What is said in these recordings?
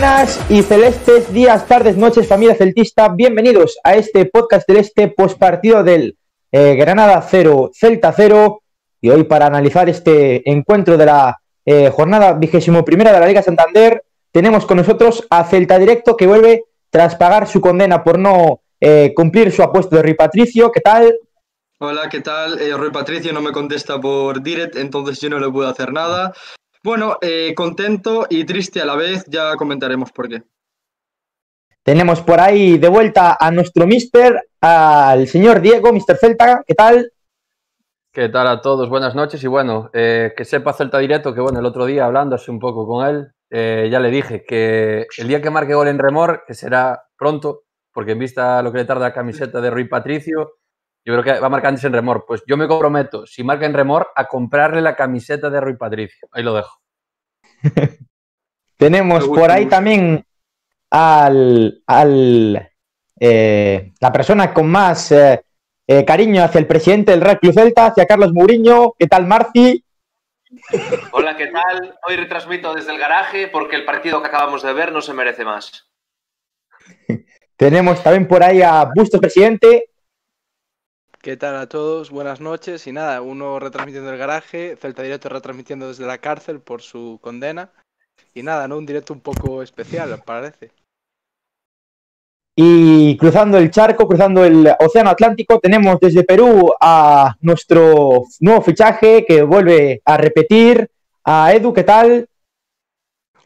Buenas y celestes días, tardes, noches, familia celtista. Bienvenidos a este podcast del este postpartido del eh, Granada 0, Celta 0. Y hoy para analizar este encuentro de la eh, jornada vigésimo primera de la Liga Santander, tenemos con nosotros a Celta Directo que vuelve tras pagar su condena por no eh, cumplir su apuesto de Rui Patricio. ¿Qué tal? Hola, ¿qué tal? Rui Patricio no me contesta por direct, entonces yo no le puedo hacer nada. Bueno, eh, contento y triste a la vez, ya comentaremos por qué. Tenemos por ahí de vuelta a nuestro mister, al señor Diego, mister Celta, ¿qué tal? ¿Qué tal a todos? Buenas noches y bueno, eh, que sepa Celta Directo que bueno, el otro día hablando así un poco con él, eh, ya le dije que el día que marque gol en remor, que será pronto, porque en vista a lo que le tarda la camiseta de Rui Patricio, yo creo que va a marcar antes en remor. Pues yo me comprometo, si marca en remor, a comprarle la camiseta de Rui Patricio. Ahí lo dejo. Tenemos por ahí también al, al eh, la persona con más eh, eh, cariño hacia el presidente del Real Club Celta, hacia Carlos Mourinho. ¿Qué tal, Marci? Hola, ¿qué tal? Hoy retransmito desde el garaje porque el partido que acabamos de ver no se merece más. Tenemos también por ahí a Bustos Presidente. ¿Qué tal a todos? Buenas noches. Y nada, uno retransmitiendo el garaje, Celta Directo retransmitiendo desde la cárcel por su condena. Y nada, ¿no? Un directo un poco especial, parece. Y cruzando el charco, cruzando el Océano Atlántico, tenemos desde Perú a nuestro nuevo fichaje que vuelve a repetir. A Edu, ¿qué tal?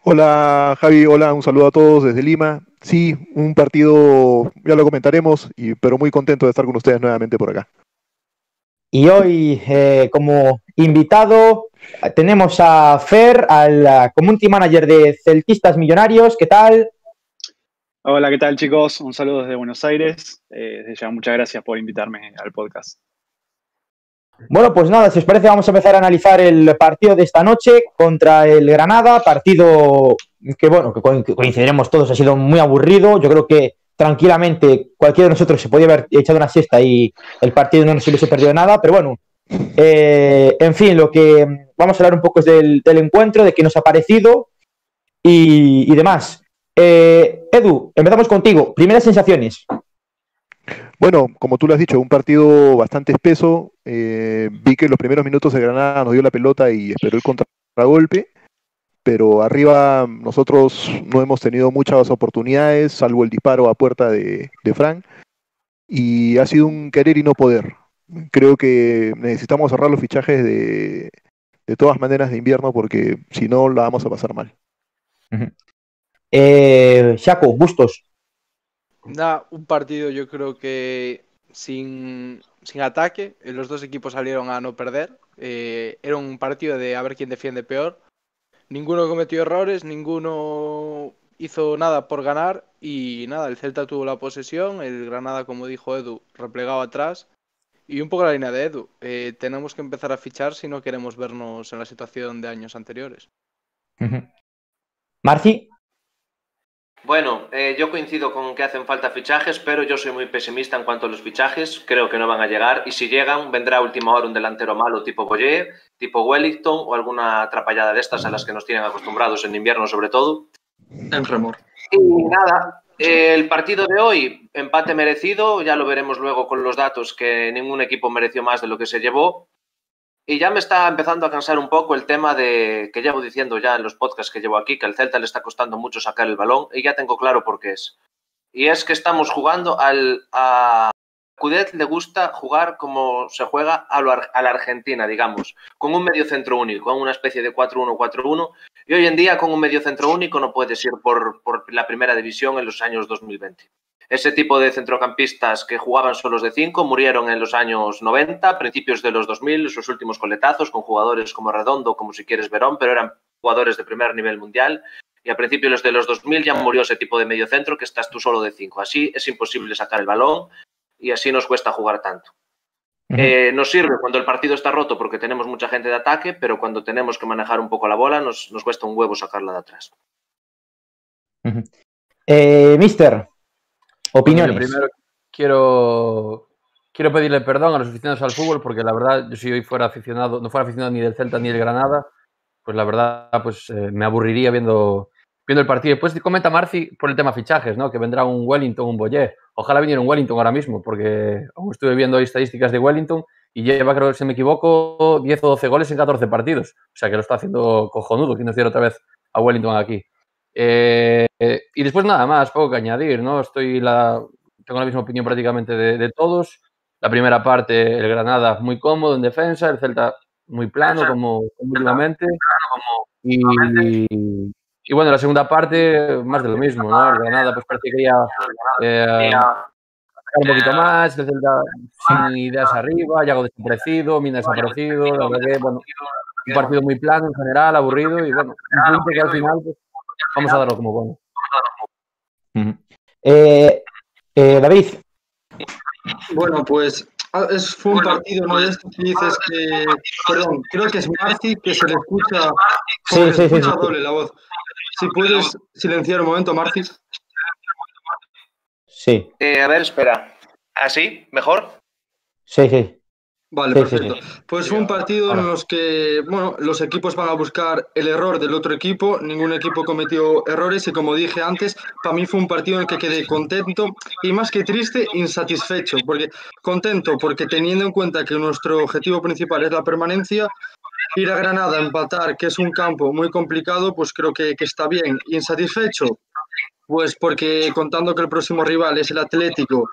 Hola Javi, hola, un saludo a todos desde Lima. Sí, un partido, ya lo comentaremos, y, pero muy contento de estar con ustedes nuevamente por acá. Y hoy, eh, como invitado, tenemos a Fer, al community manager de Celtistas Millonarios. ¿Qué tal? Hola, ¿qué tal chicos? Un saludo desde Buenos Aires. Eh, desde ya, muchas gracias por invitarme al podcast. Bueno, pues nada, si os parece, vamos a empezar a analizar el partido de esta noche contra el Granada. Partido que, bueno, que coincidiremos todos, ha sido muy aburrido. Yo creo que tranquilamente cualquiera de nosotros se podía haber echado una siesta y el partido no nos hubiese perdido nada. Pero bueno, eh, en fin, lo que vamos a hablar un poco es del, encuentro, de qué nos ha parecido y, demás. Eh, Edu, empezamos contigo. Primeras sensaciones. Bueno, como tú lo has dicho, un partido bastante espeso. Eh, vi que en los primeros minutos de Granada nos dio la pelota y esperó el contragolpe, pero arriba nosotros no hemos tenido muchas oportunidades, salvo el disparo a puerta de, de Frank, y ha sido un querer y no poder. Creo que necesitamos cerrar los fichajes de, de todas maneras de invierno porque si no la vamos a pasar mal. eh, Shaco, Bustos. Da un partido yo creo que sin, sin ataque, los dos equipos salieron a no perder. Eh, era un partido de a ver quién defiende peor. Ninguno cometió errores, ninguno hizo nada por ganar y nada, el Celta tuvo la posesión, el Granada, como dijo Edu, replegado atrás y un poco la línea de Edu. Eh, tenemos que empezar a fichar si no queremos vernos en la situación de años anteriores. Marci. Bueno, eh, yo coincido con que hacen falta fichajes, pero yo soy muy pesimista en cuanto a los fichajes. Creo que no van a llegar y si llegan, vendrá a última hora un delantero malo tipo Boyer, tipo Wellington o alguna atrapallada de estas a las que nos tienen acostumbrados en invierno sobre todo. En remor. Y nada, el partido de hoy, empate merecido, ya lo veremos luego con los datos que ningún equipo mereció más de lo que se llevó. Y ya me está empezando a cansar un poco el tema de que llevo diciendo ya en los podcasts que llevo aquí, que al Celta le está costando mucho sacar el balón y ya tengo claro por qué es. Y es que estamos jugando al... A Cudet le gusta jugar como se juega a, lo, a la Argentina, digamos, con un medio centro único, con una especie de 4-1-4-1. Y hoy en día con un medio centro único no puedes ir por, por la primera división en los años 2020. Ese tipo de centrocampistas que jugaban solos de cinco murieron en los años 90, principios de los 2000, sus últimos coletazos con jugadores como Redondo, como si quieres Verón, pero eran jugadores de primer nivel mundial. Y a principios de los 2000 ya murió ese tipo de medio centro que estás tú solo de cinco. Así es imposible sacar el balón y así nos cuesta jugar tanto. Eh, nos sirve cuando el partido está roto porque tenemos mucha gente de ataque, pero cuando tenemos que manejar un poco la bola nos, nos cuesta un huevo sacarla de atrás. eh, mister, Opiniones. primero quiero, quiero pedirle perdón a los aficionados al fútbol porque la verdad, yo si hoy fuera aficionado, no fuera aficionado ni del Celta ni del Granada, pues la verdad, pues eh, me aburriría viendo viendo el partido. Después comenta Marci por el tema fichajes, ¿no? Que vendrá un Wellington, un Boyer. Ojalá viniera un Wellington ahora mismo, porque aún estuve viendo estadísticas de Wellington y lleva, creo que si me equivoco, 10 o 12 goles en 14 partidos. O sea que lo está haciendo cojonudo, que nos diera otra vez a Wellington aquí. Eh, y después nada más, poco que añadir, ¿no? Estoy la, tengo la misma opinión prácticamente de, todos. La primera parte, el Granada muy cómodo en defensa, el Celta muy plano como, últimamente. Y, y, bueno, la segunda parte, más de lo mismo, ¿no? El Granada pues parece que eh, un poquito más, el Celta sin ideas arriba, Yago desaparecido, Mina desaparecido, la verdad que, bueno, un partido muy plano en general, aburrido y bueno, un punto que al final pues, vamos a darlo como bueno. Eh, eh, David. Bueno, pues ah, es, fue un partido, ¿no? Es que dices que, perdón, creo que es Marci que se le escucha, sí, sí, sí, doble la voz. Si puedes silenciar un momento, Marci. Sí. Eh, a ver, espera. ¿Así? ¿Mejor? Sí, sí. Vale, perfecto. Pues fue un partido en los que, bueno, los equipos van a buscar el error del otro equipo, ningún equipo cometió errores y como dije antes, para mí fue un partido en el que quedé contento y más que triste, insatisfecho, porque contento porque teniendo en cuenta que nuestro objetivo principal es la permanencia, ir a Granada a empatar, que es un campo muy complicado, pues creo que, que está bien. Insatisfecho, pues porque contando que el próximo rival es el Atlético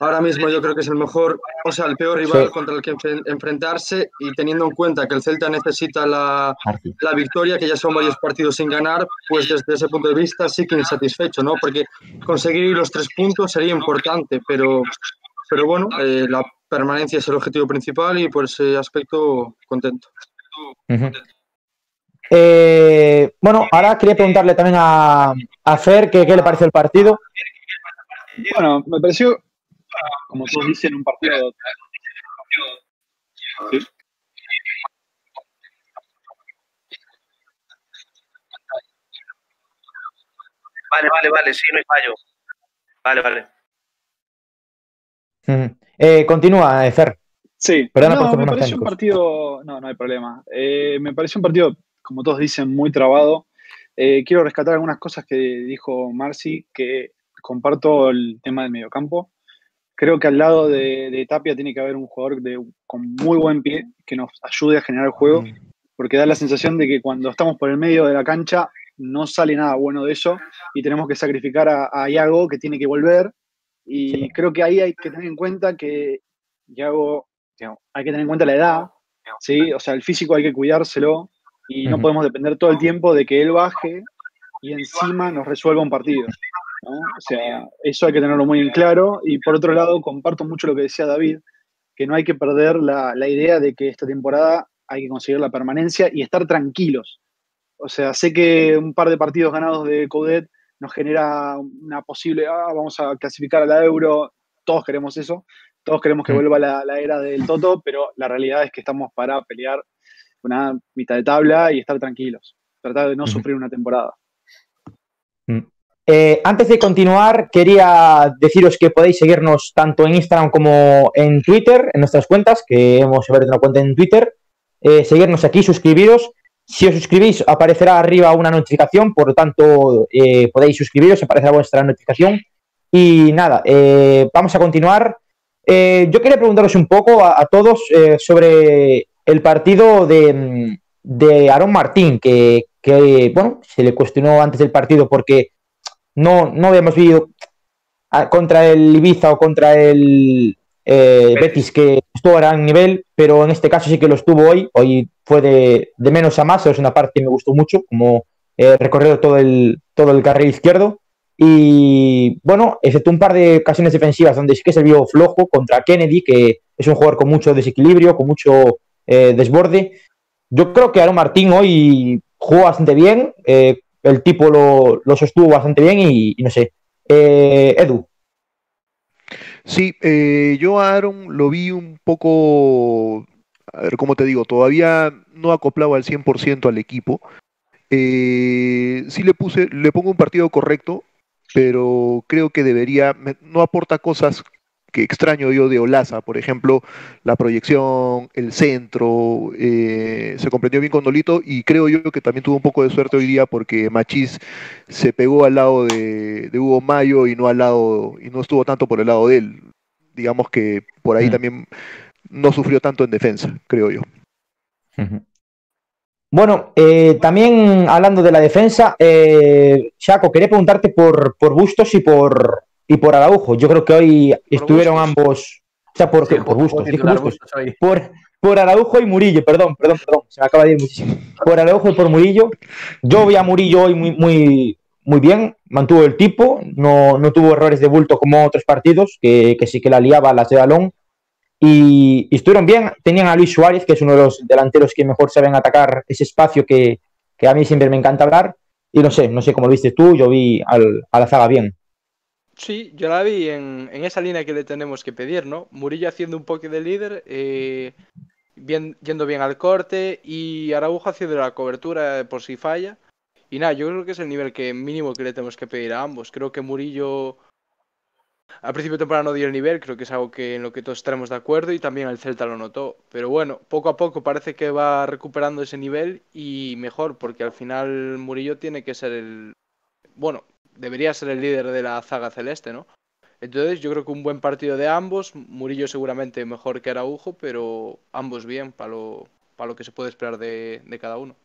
ahora mismo yo creo que es el mejor, o sea, el peor rival contra el que enfrentarse y teniendo en cuenta que el Celta necesita la, la, victoria, que ya son varios partidos sin ganar, pues desde ese punto de vista sí que insatisfecho, ¿no? Porque conseguir los tres puntos sería importante, pero, pero bueno, eh, la permanencia es el objetivo principal y por ese aspecto contento. Eh, bueno, ahora quería preguntarle también a, a Fer qué, qué le pareció el partido. Bueno, me pareció como todos dicen, un partido. Vale, vale, vale, sí, no hay fallo. Vale, vale. Eh, continúa, eh, Fer. Sí, no, me pareció un partido, no, no hay problema. Eh, me pareció un partido, como todos dicen, muy trabado. quiero rescatar algunas cosas que dijo Marci, que comparto el tema del mediocampo creo que al lado de, Tapia tiene que haber un jugador con muy buen pie que nos ayude a generar el juego, mm. porque da la sensación de que cuando estamos por el medio de la cancha no sale nada bueno de eso y tenemos que sacrificar a, Iago que tiene que volver. Y creo que ahí hay que tener en cuenta que Iago, hay que tener en cuenta la edad, ¿sí? o sea, el físico hay que cuidárselo y no podemos depender todo el tiempo de que él baje y encima nos resuelva un partido. O sea, eso hay que tenerlo muy en claro. Y por otro lado, comparto mucho lo que decía David, que no hay que perder la, idea de que esta temporada hay que conseguir la permanencia y estar tranquilos. O sea, sé que un par de partidos ganados de Coudet nos genera una posible, ah, vamos a clasificar a la euro, todos queremos eso, todos queremos que vuelva la, era del Toto, pero la realidad es que estamos para pelear una mitad de tabla y estar tranquilos, tratar de no sufrir una temporada. Mm. Eh, antes de continuar, quería deciros que podéis seguirnos tanto en Instagram como en Twitter, en nuestras cuentas, que hemos abierto una cuenta en Twitter. Eh, seguirnos aquí, suscribiros. Si os suscribís, aparecerá arriba una notificación, por lo tanto, eh, podéis suscribiros, aparecerá vuestra notificación. Y nada, vamos a continuar. Yo quería preguntaros un poco a, todos sobre el partido de, de Aaron Martín, que, que, bueno, se le cuestionó antes del partido porque no, no habíamos visto contra el Ibiza o contra el eh, Betis que estuvo a gran nivel, pero en este caso sí que lo estuvo hoy. Hoy fue de, menos a más, es una parte que me gustó mucho, como eh, recorrido todo el, todo el carril izquierdo. Y bueno, excepto un par de ocasiones defensivas donde sí que se vio flojo contra Kennedy, que es un jugador con mucho desequilibrio, con mucho eh, desborde. Yo creo que Aaron Martín hoy jugó bastante bien, eh, el tipo lo, sostuvo bastante bien y, no sé. Eh, Edu. Sí, yo a Aaron lo vi un poco, a ver cómo te digo, todavía no acoplado al 100% al equipo. Sí le puse, le pongo un partido correcto, pero creo que debería, no aporta cosas que extraño yo de Olaza, por ejemplo, la proyección, el centro, eh, se comprendió bien con Nolito y creo yo que también tuvo un poco de suerte hoy día porque Machís se pegó al lado de, Hugo Mayo y no al lado, y no estuvo tanto por el lado de él. Digamos que por ahí mm. también no sufrió tanto en defensa, creo yo. Bueno, eh, también hablando de la defensa, eh, Chaco, quería preguntarte por, por Bustos y por, y por Araujo. Yo creo que hoy estuvieron ambos, o sea, por, por, Bustos, por, por Araujo y Murillo, perdón, perdón, perdón, se me acaba de ir muchísimo. Por Araujo y por Murillo. Yo vi a Murillo hoy muy, muy, muy bien, mantuvo el tipo, no, no tuvo errores de bulto como otros partidos, que, que sí que la liaba las de balón. Y, estuvieron bien. Tenían a Luis Suárez, que es uno de los delanteros que mejor saben atacar ese espacio que, que a mí siempre me encanta hablar. Y no sé, no sé cómo lo viste tú, yo vi al, a la zaga bien. Sí, yo la vi en, esa línea que le tenemos que pedir, ¿no? Murillo haciendo un poco de líder, eh, bien, yendo bien al corte y Araujo haciendo la cobertura por si falla. Y nada, yo creo que es el nivel que mínimo que le tenemos que pedir a ambos. Creo que Murillo al principio de temporada no dio el nivel, creo que es algo que en lo que todos estaremos de acuerdo y también el Celta lo notó. Pero bueno, poco a poco parece que va recuperando ese nivel y mejor, porque al final Murillo tiene que ser el. Bueno, debería ser el líder de la zaga celeste, ¿no? Entonces yo creo que un buen partido de ambos, Murillo seguramente mejor que Araujo, pero ambos bien para lo, para lo que se puede esperar de, cada uno.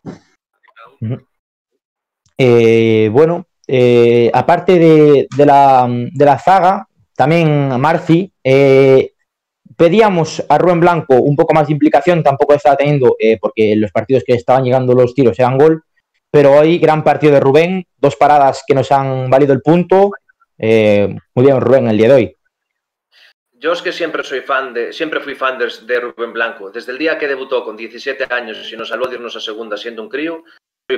Eh, bueno, eh, aparte de, la, de, la, zaga, también Marci, eh, pedíamos a Rubén Blanco un poco más de implicación, tampoco estaba teniendo, porque los partidos que estaban llegando los tiros eran gol, pero hoy gran partido de Rubén, dos paradas que nos han valido el punto. Eh, muy bien, Rubén, el día de hoy. Yo es que siempre soy fan de, siempre fui fan de, Rubén Blanco. Desde el día que debutó con 17 años y nos salvó de irnos a segunda siendo un crío,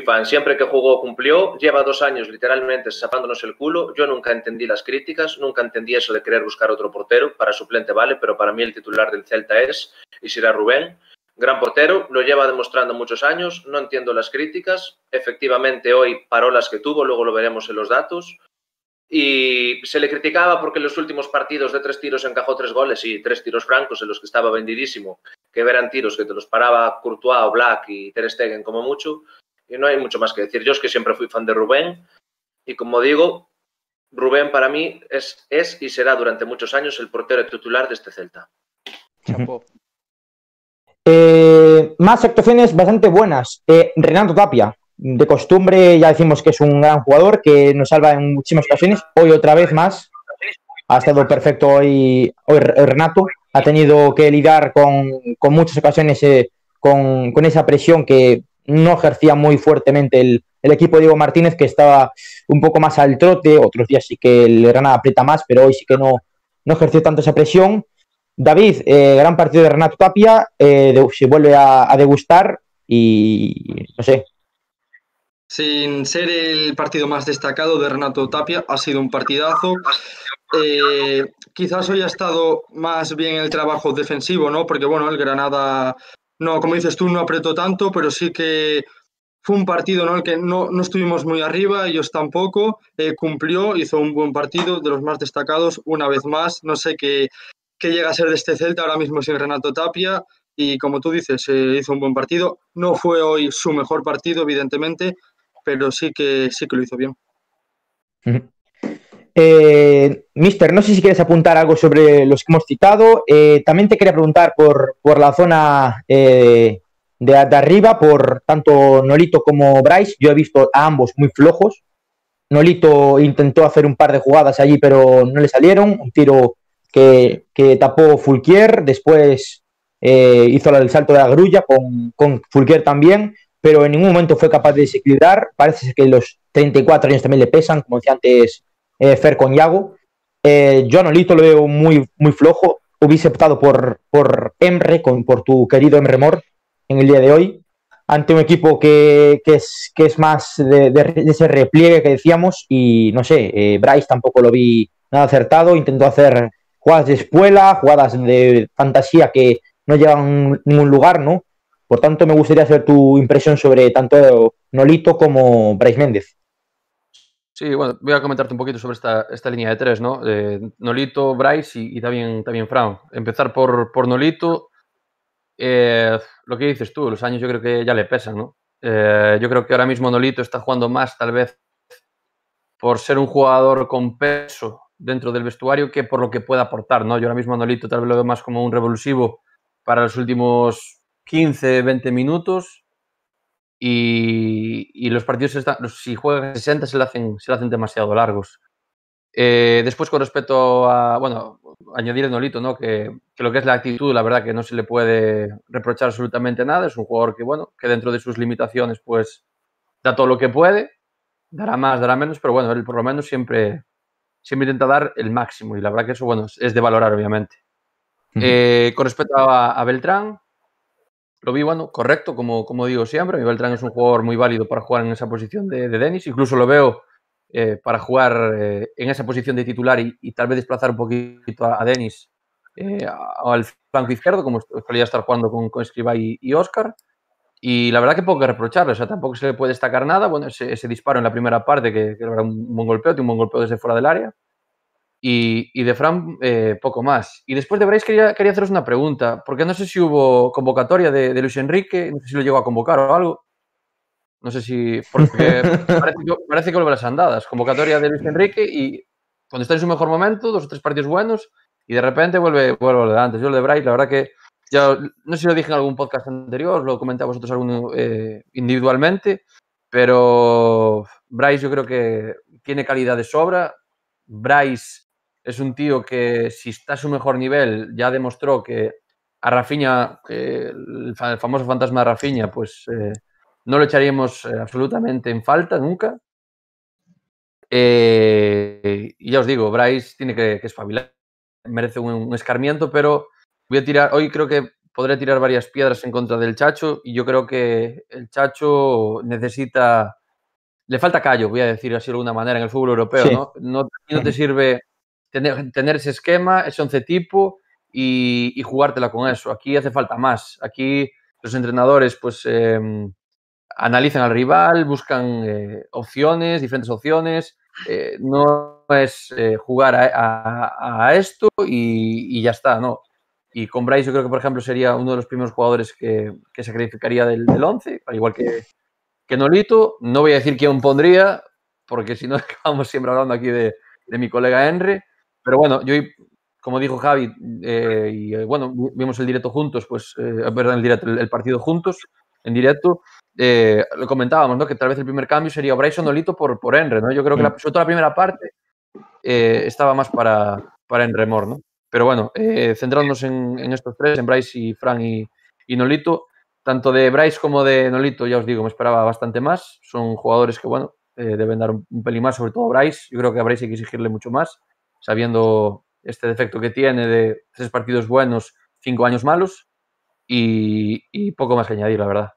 fan. Siempre que jugó cumplió. Lleva dos años literalmente zapándonos el culo. Yo nunca entendí las críticas, nunca entendí eso de querer buscar otro portero. Para suplente vale, pero para mí el titular del Celta es y será Rubén. Gran portero, lo lleva demostrando muchos años, no entiendo las críticas. Efectivamente, hoy parolas que tuvo, luego lo veremos en los datos. Y se le criticaba porque en los últimos partidos de tres tiros encajó tres goles y tres tiros francos en los que estaba vendidísimo, que eran tiros que te los paraba Courtois o Black y Ter Stegen como mucho. Y no hay mucho más que decir. Yo es que siempre fui fan de Rubén y como digo, Rubén para mí es, es y será durante muchos años el portero titular de este Celta. Eh, más actuaciones bastante buenas. Eh, Renato Tapia, de costumbre ya decimos que es un gran jugador que nos salva en muchísimas ocasiones. Hoy otra vez más. Ha estado perfecto hoy, hoy Renato. Ha tenido que lidiar con, muchas ocasiones eh, con, esa presión que no ejercía muy fuertemente el, equipo de Diego Martínez, que estaba un poco más al trote. Otros días sí que el Granada aprieta más, pero hoy sí que no, no ejerció tanto esa presión. David, eh, gran partido de Renato Tapia, eh, se vuelve a, degustar y no sé. Sin ser el partido más destacado de Renato Tapia, ha sido un partidazo. Eh, quizás hoy ha estado más bien el trabajo defensivo, ¿no? Porque bueno, el Granada, no, como dices tú, no apretó tanto, pero sí que fue un partido ¿no? el que no, no estuvimos muy arriba, ellos tampoco, cumplió, hizo un buen partido, de los más destacados, una vez más, no sé qué, que llega a ser de este Celta ahora mismo sin Renato Tapia y como tú dices, se hizo un buen partido. No fue hoy su mejor partido, evidentemente, pero sí que, sí que lo hizo bien. Eh, mister, no sé si quieres apuntar algo sobre los que hemos citado. Eh, también te quería preguntar por, por la zona eh, de, arriba, por tanto Nolito como Bryce. Yo he visto a ambos muy flojos. Nolito intentó hacer un par de jugadas allí, pero no le salieron. Un tiro que, tapó Fulquier, después eh, hizo el salto de la grulla con, con Fulquier también, pero en ningún momento fue capaz de desequilibrar. Parece que los 34 años también le pesan, como decía antes eh, Fer con Yago. Eh, yo a Nolito lo veo muy, muy flojo. Hubiese optado por, por Emre, por tu querido Emre Mor en el día de hoy, ante un equipo que, es, que es más de, ese repliegue que decíamos. Y no sé, eh, Bryce tampoco lo vi nada acertado. Intentó hacer jugadas de escuela, jugadas de fantasía que no llevan ningún lugar, ¿no? Por tanto, me gustaría hacer tu impresión sobre tanto Nolito como Bryce Méndez. Sí, bueno, voy a comentarte un poquito sobre esta, esta línea de tres, ¿no? Nolito, Bryce y, también, también Fran. Empezar por, por Nolito. Eh, lo que dices tú, los años yo creo que ya le pesan, ¿no? Eh, yo creo que ahora mismo Nolito está jugando más, tal vez, por ser un jugador con peso dentro del vestuario que por lo que pueda aportar, ¿no? Yo ahora mismo Nolito tal vez lo veo más como un revulsivo para los últimos 15, 20 minutos y, los partidos, si juegan 60, se le hacen, se le hacen demasiado largos. Eh, después, con respecto a, bueno, añadir el Nolito, ¿no? Que, lo que es la actitud, la verdad que no se le puede reprochar absolutamente nada. Es un jugador que, bueno, que dentro de sus limitaciones, pues da todo lo que puede, dará más, dará menos, pero bueno, él por lo menos siempre, siempre intenta dar el máximo y la verdad que eso, bueno, es de valorar, obviamente. Eh, con respecto a, Beltrán, lo vi, bueno, correcto, como, como digo siempre. Beltrán es un jugador muy válido para jugar en esa posición de, de Denis. Incluso lo veo eh, para jugar eh, en esa posición de titular y, tal vez desplazar un poquito a, Denis al flanco izquierdo, como solía estar jugando con, con Escriba y, Oscar. Y la verdad que poco que reprocharle, o sea, tampoco se le puede destacar nada. Bueno, ese, disparo en la primera parte, que, era un buen golpeo, un buen golpeo desde fuera del área. Y, de Fran, eh, poco más. Y después de Bryce quería, quería haceros una pregunta, porque no sé si hubo convocatoria de, Luis Enrique, no sé si lo llegó a convocar o algo. No sé si. Porque parece, que, vuelve a las andadas. Convocatoria de Luis Enrique y cuando está en su mejor momento, dos o tres partidos buenos, y de repente vuelve, vuelve lo de antes. Yo lo de Bryce, la verdad que. Ya, no sé si lo dije en algún podcast anterior, lo comenté a vosotros alguno, eh, individualmente, pero Bryce yo creo que tiene calidad de sobra. Bryce es un tío que si está a su mejor nivel ya demostró que a Rafinha, el, famoso fantasma de Rafinha, pues eh, no lo echaríamos eh, absolutamente en falta nunca. Eh, y ya os digo, Bryce tiene que, que espabilar, merece un, escarmiento, pero voy a tirar, hoy creo que podré tirar varias piedras en contra del Chacho y yo creo que el Chacho necesita, le falta callo, voy a decir así de alguna manera, en el fútbol europeo, ¿no? ¿no? No te sirve tener, ese esquema, ese once tipo y, jugártela con eso. Aquí hace falta más. Aquí los entrenadores pues em, analizan al rival, buscan eh, opciones, diferentes opciones. Eh, no es eh, jugar a, esto y, ya está, ¿no? Y con Bryce yo creo que, por ejemplo, sería uno de los primeros jugadores que, que se calificaría del, del 11, al igual que, que Nolito. No voy a decir quién pondría, porque si no acabamos siempre hablando aquí de, de mi colega Henry. Pero bueno, yo, como dijo Javi, eh, y eh, bueno, vimos el directo juntos, pues, eh, perdón, el, directo, el, partido juntos, en directo, lo comentábamos, ¿no? Que tal vez el primer cambio sería Bryson Nolito por, por Enre, ¿no? Yo creo que la, sobre todo la primera parte estaba más para, para Enremor, ¿no? Pero bueno, centrándonos en, en, estos tres, en Bryce y Fran y, y Nolito, tanto de Bryce como de Nolito, ya os digo, me esperaba bastante más. Son jugadores que, bueno, deben dar un, un, pelín más, sobre todo a Bryce. Yo creo que a Bryce hay que exigirle mucho más sabiendo este defecto que tiene de tres partidos buenos, cinco años malos y, poco más que añadir, la verdad.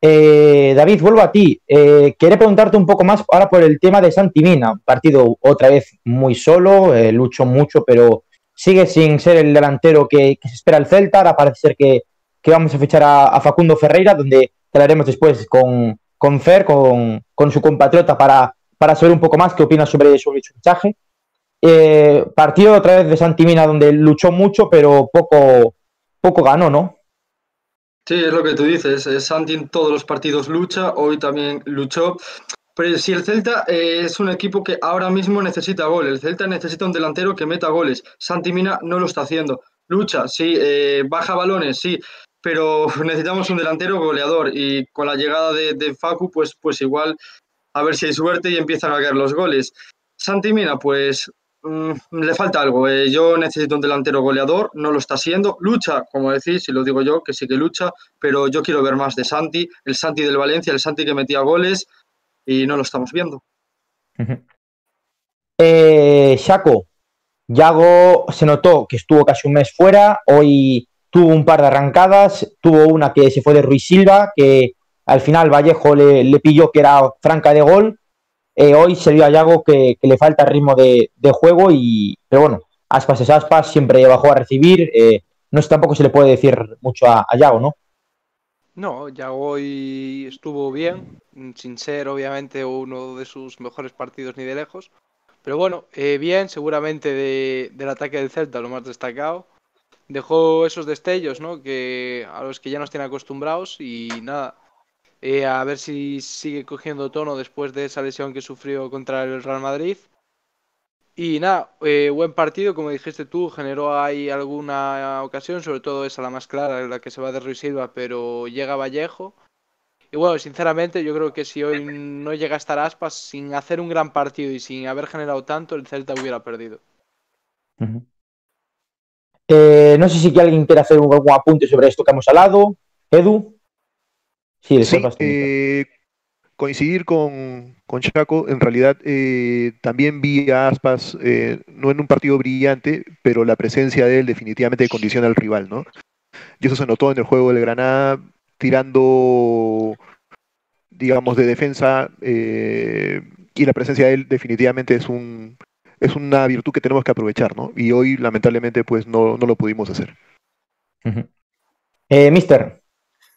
Eh, David, vuelvo a ti. Eh, quería preguntarte un poco más ahora por el tema de Santimina. Partido otra vez muy solo, eh, luchó mucho, pero sigue sin ser el delantero que, se espera el Celta. Ahora parece ser que, vamos a fichar a, Facundo Ferreira, donde hablaremos después con, con Fer, con, con su compatriota, para para saber un poco más qué opinas sobre, su fichaje. Eh, partido otra vez de Santimina donde luchó mucho, pero poco, poco ganó, ¿no? Sí, es lo que tú dices. Santi en todos los partidos lucha, hoy también luchó. Pero si el Celta eh, es un equipo que ahora mismo necesita goles, el Celta necesita un delantero que meta goles. Santi Mina no lo está haciendo. Lucha, sí, eh, baja balones, sí, pero necesitamos un delantero goleador y con la llegada de, de Facu, pues, pues igual a ver si hay suerte y empiezan a caer los goles. Santi Mina, pues mm, le falta algo. Eh. yo necesito un delantero goleador, no lo está siendo. Lucha, como decís, si lo digo yo, que sí que lucha, pero yo quiero ver más de Santi, el Santi del Valencia, el Santi que metía goles y no lo estamos viendo. eh, Shaco, Yago se notó que estuvo casi un mes fuera, hoy tuvo un par de arrancadas, tuvo una que se fue de Ruiz Silva, que al final Vallejo le, pilló que era franca de gol. Eh, hoy se vio a Yago que, le falta ritmo de, juego, y, pero bueno, aspas es aspas, siempre bajó a recibir. Eh, no tampoco se le puede decir mucho a, Yago, ¿no? No, ya hoy estuvo bien, sin ser obviamente uno de sus mejores partidos ni de lejos. Pero bueno, eh, bien, seguramente del ataque del Celta lo más destacado. Dejó esos destellos, ¿no? Que a los que ya nos tiene acostumbrados y nada. Eh, a ver si sigue cogiendo tono después de esa lesión que sufrió contra el Real Madrid. Y nada, eh, buen partido, como dijiste tú, generó ahí alguna ocasión, sobre todo esa la más clara, la que se va de Ruiz Silva, pero llega Vallejo. Y bueno, sinceramente, yo creo que si hoy no llega a estar Aspas, sin hacer un gran partido y sin haber generado tanto, el Celta hubiera perdido. Eh, no sé si alguien quiere hacer algún apunte sobre esto que hemos hablado. Edu. Sí, sí coincidir con, con, Chaco, en realidad eh, también vi a Aspas, eh, no en un partido brillante, pero la presencia de él definitivamente condiciona al rival, ¿no? Y eso se notó en el juego del Granada, tirando, digamos, de defensa, eh, y la presencia de él definitivamente es un es una virtud que tenemos que aprovechar, ¿no? Y hoy, lamentablemente, pues no, no lo pudimos hacer. mister,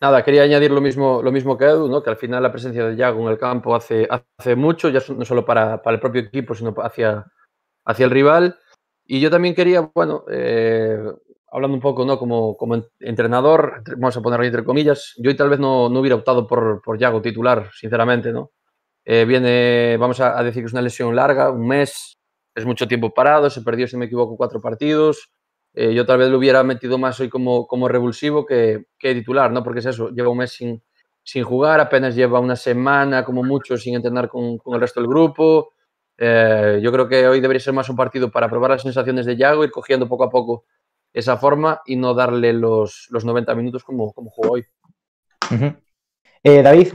Nada, quería añadir lo mismo, lo mismo que Edu, ¿no? que al final la presencia de Yago en el campo hace, hace mucho, ya no solo para, el propio equipo, sino hacia, hacia el rival. Y yo también quería, bueno, eh, hablando un poco ¿no? como, como entrenador, vamos a ponerlo entre comillas, yo tal vez no, no hubiera optado por, por Yago titular, sinceramente. ¿no? Eh, viene, vamos a, decir que es una lesión larga, un mes, es mucho tiempo parado, se perdió, si me equivoco, cuatro partidos. Eh, yo tal vez lo hubiera metido más hoy como, como revulsivo que, que, titular, ¿no? Porque es eso, lleva un mes sin, sin jugar, apenas lleva una semana como mucho sin entrenar con, con el resto del grupo. Eh, yo creo que hoy debería ser más un partido para probar las sensaciones de Yago, ir cogiendo poco a poco esa forma y no darle los, los 90 minutos como, como jugó hoy. Eh, David.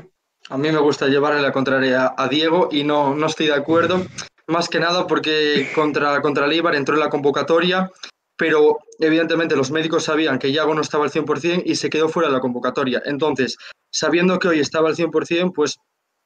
A mí me gusta llevarle la contraria a Diego y no, no estoy de acuerdo. Más que nada porque contra, contra Leibar entró en la convocatoria pero evidentemente los médicos sabían que Yago no estaba al 100% y se quedó fuera de la convocatoria. Entonces, sabiendo que hoy estaba al 100%, pues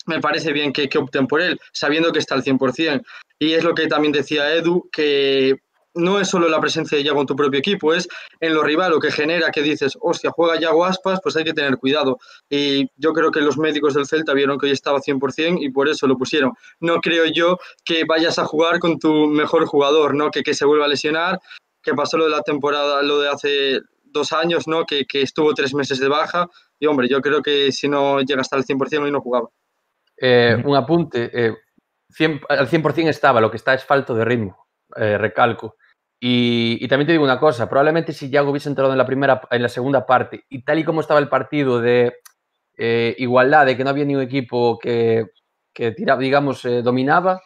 me parece bien que, opten por él, sabiendo que está al 100%. Y es lo que también decía Edu, que no es solo la presencia de Yago en tu propio equipo, es en lo rival lo que genera que dices, hostia, juega Yago Aspas, pues hay que tener cuidado. Y yo creo que los médicos del Celta vieron que hoy estaba 100% y por eso lo pusieron. No creo yo que vayas a jugar con tu mejor jugador, ¿no? Que, que se vuelva a lesionar que pasó lo de la temporada, lo de hace dos años, ¿no? Que, estuvo tres meses de baja. Y hombre, yo creo que si no llega hasta el 100% hoy no jugaba. Eh, un apunte, eh, al 100% estaba, lo que está es falto de ritmo, eh, recalco. Y, también te digo una cosa, probablemente si Yago hubiese entrado en la primera, en la segunda parte, y tal y como estaba el partido de igualdad, de que no había ni un equipo que, que digamos, dominaba,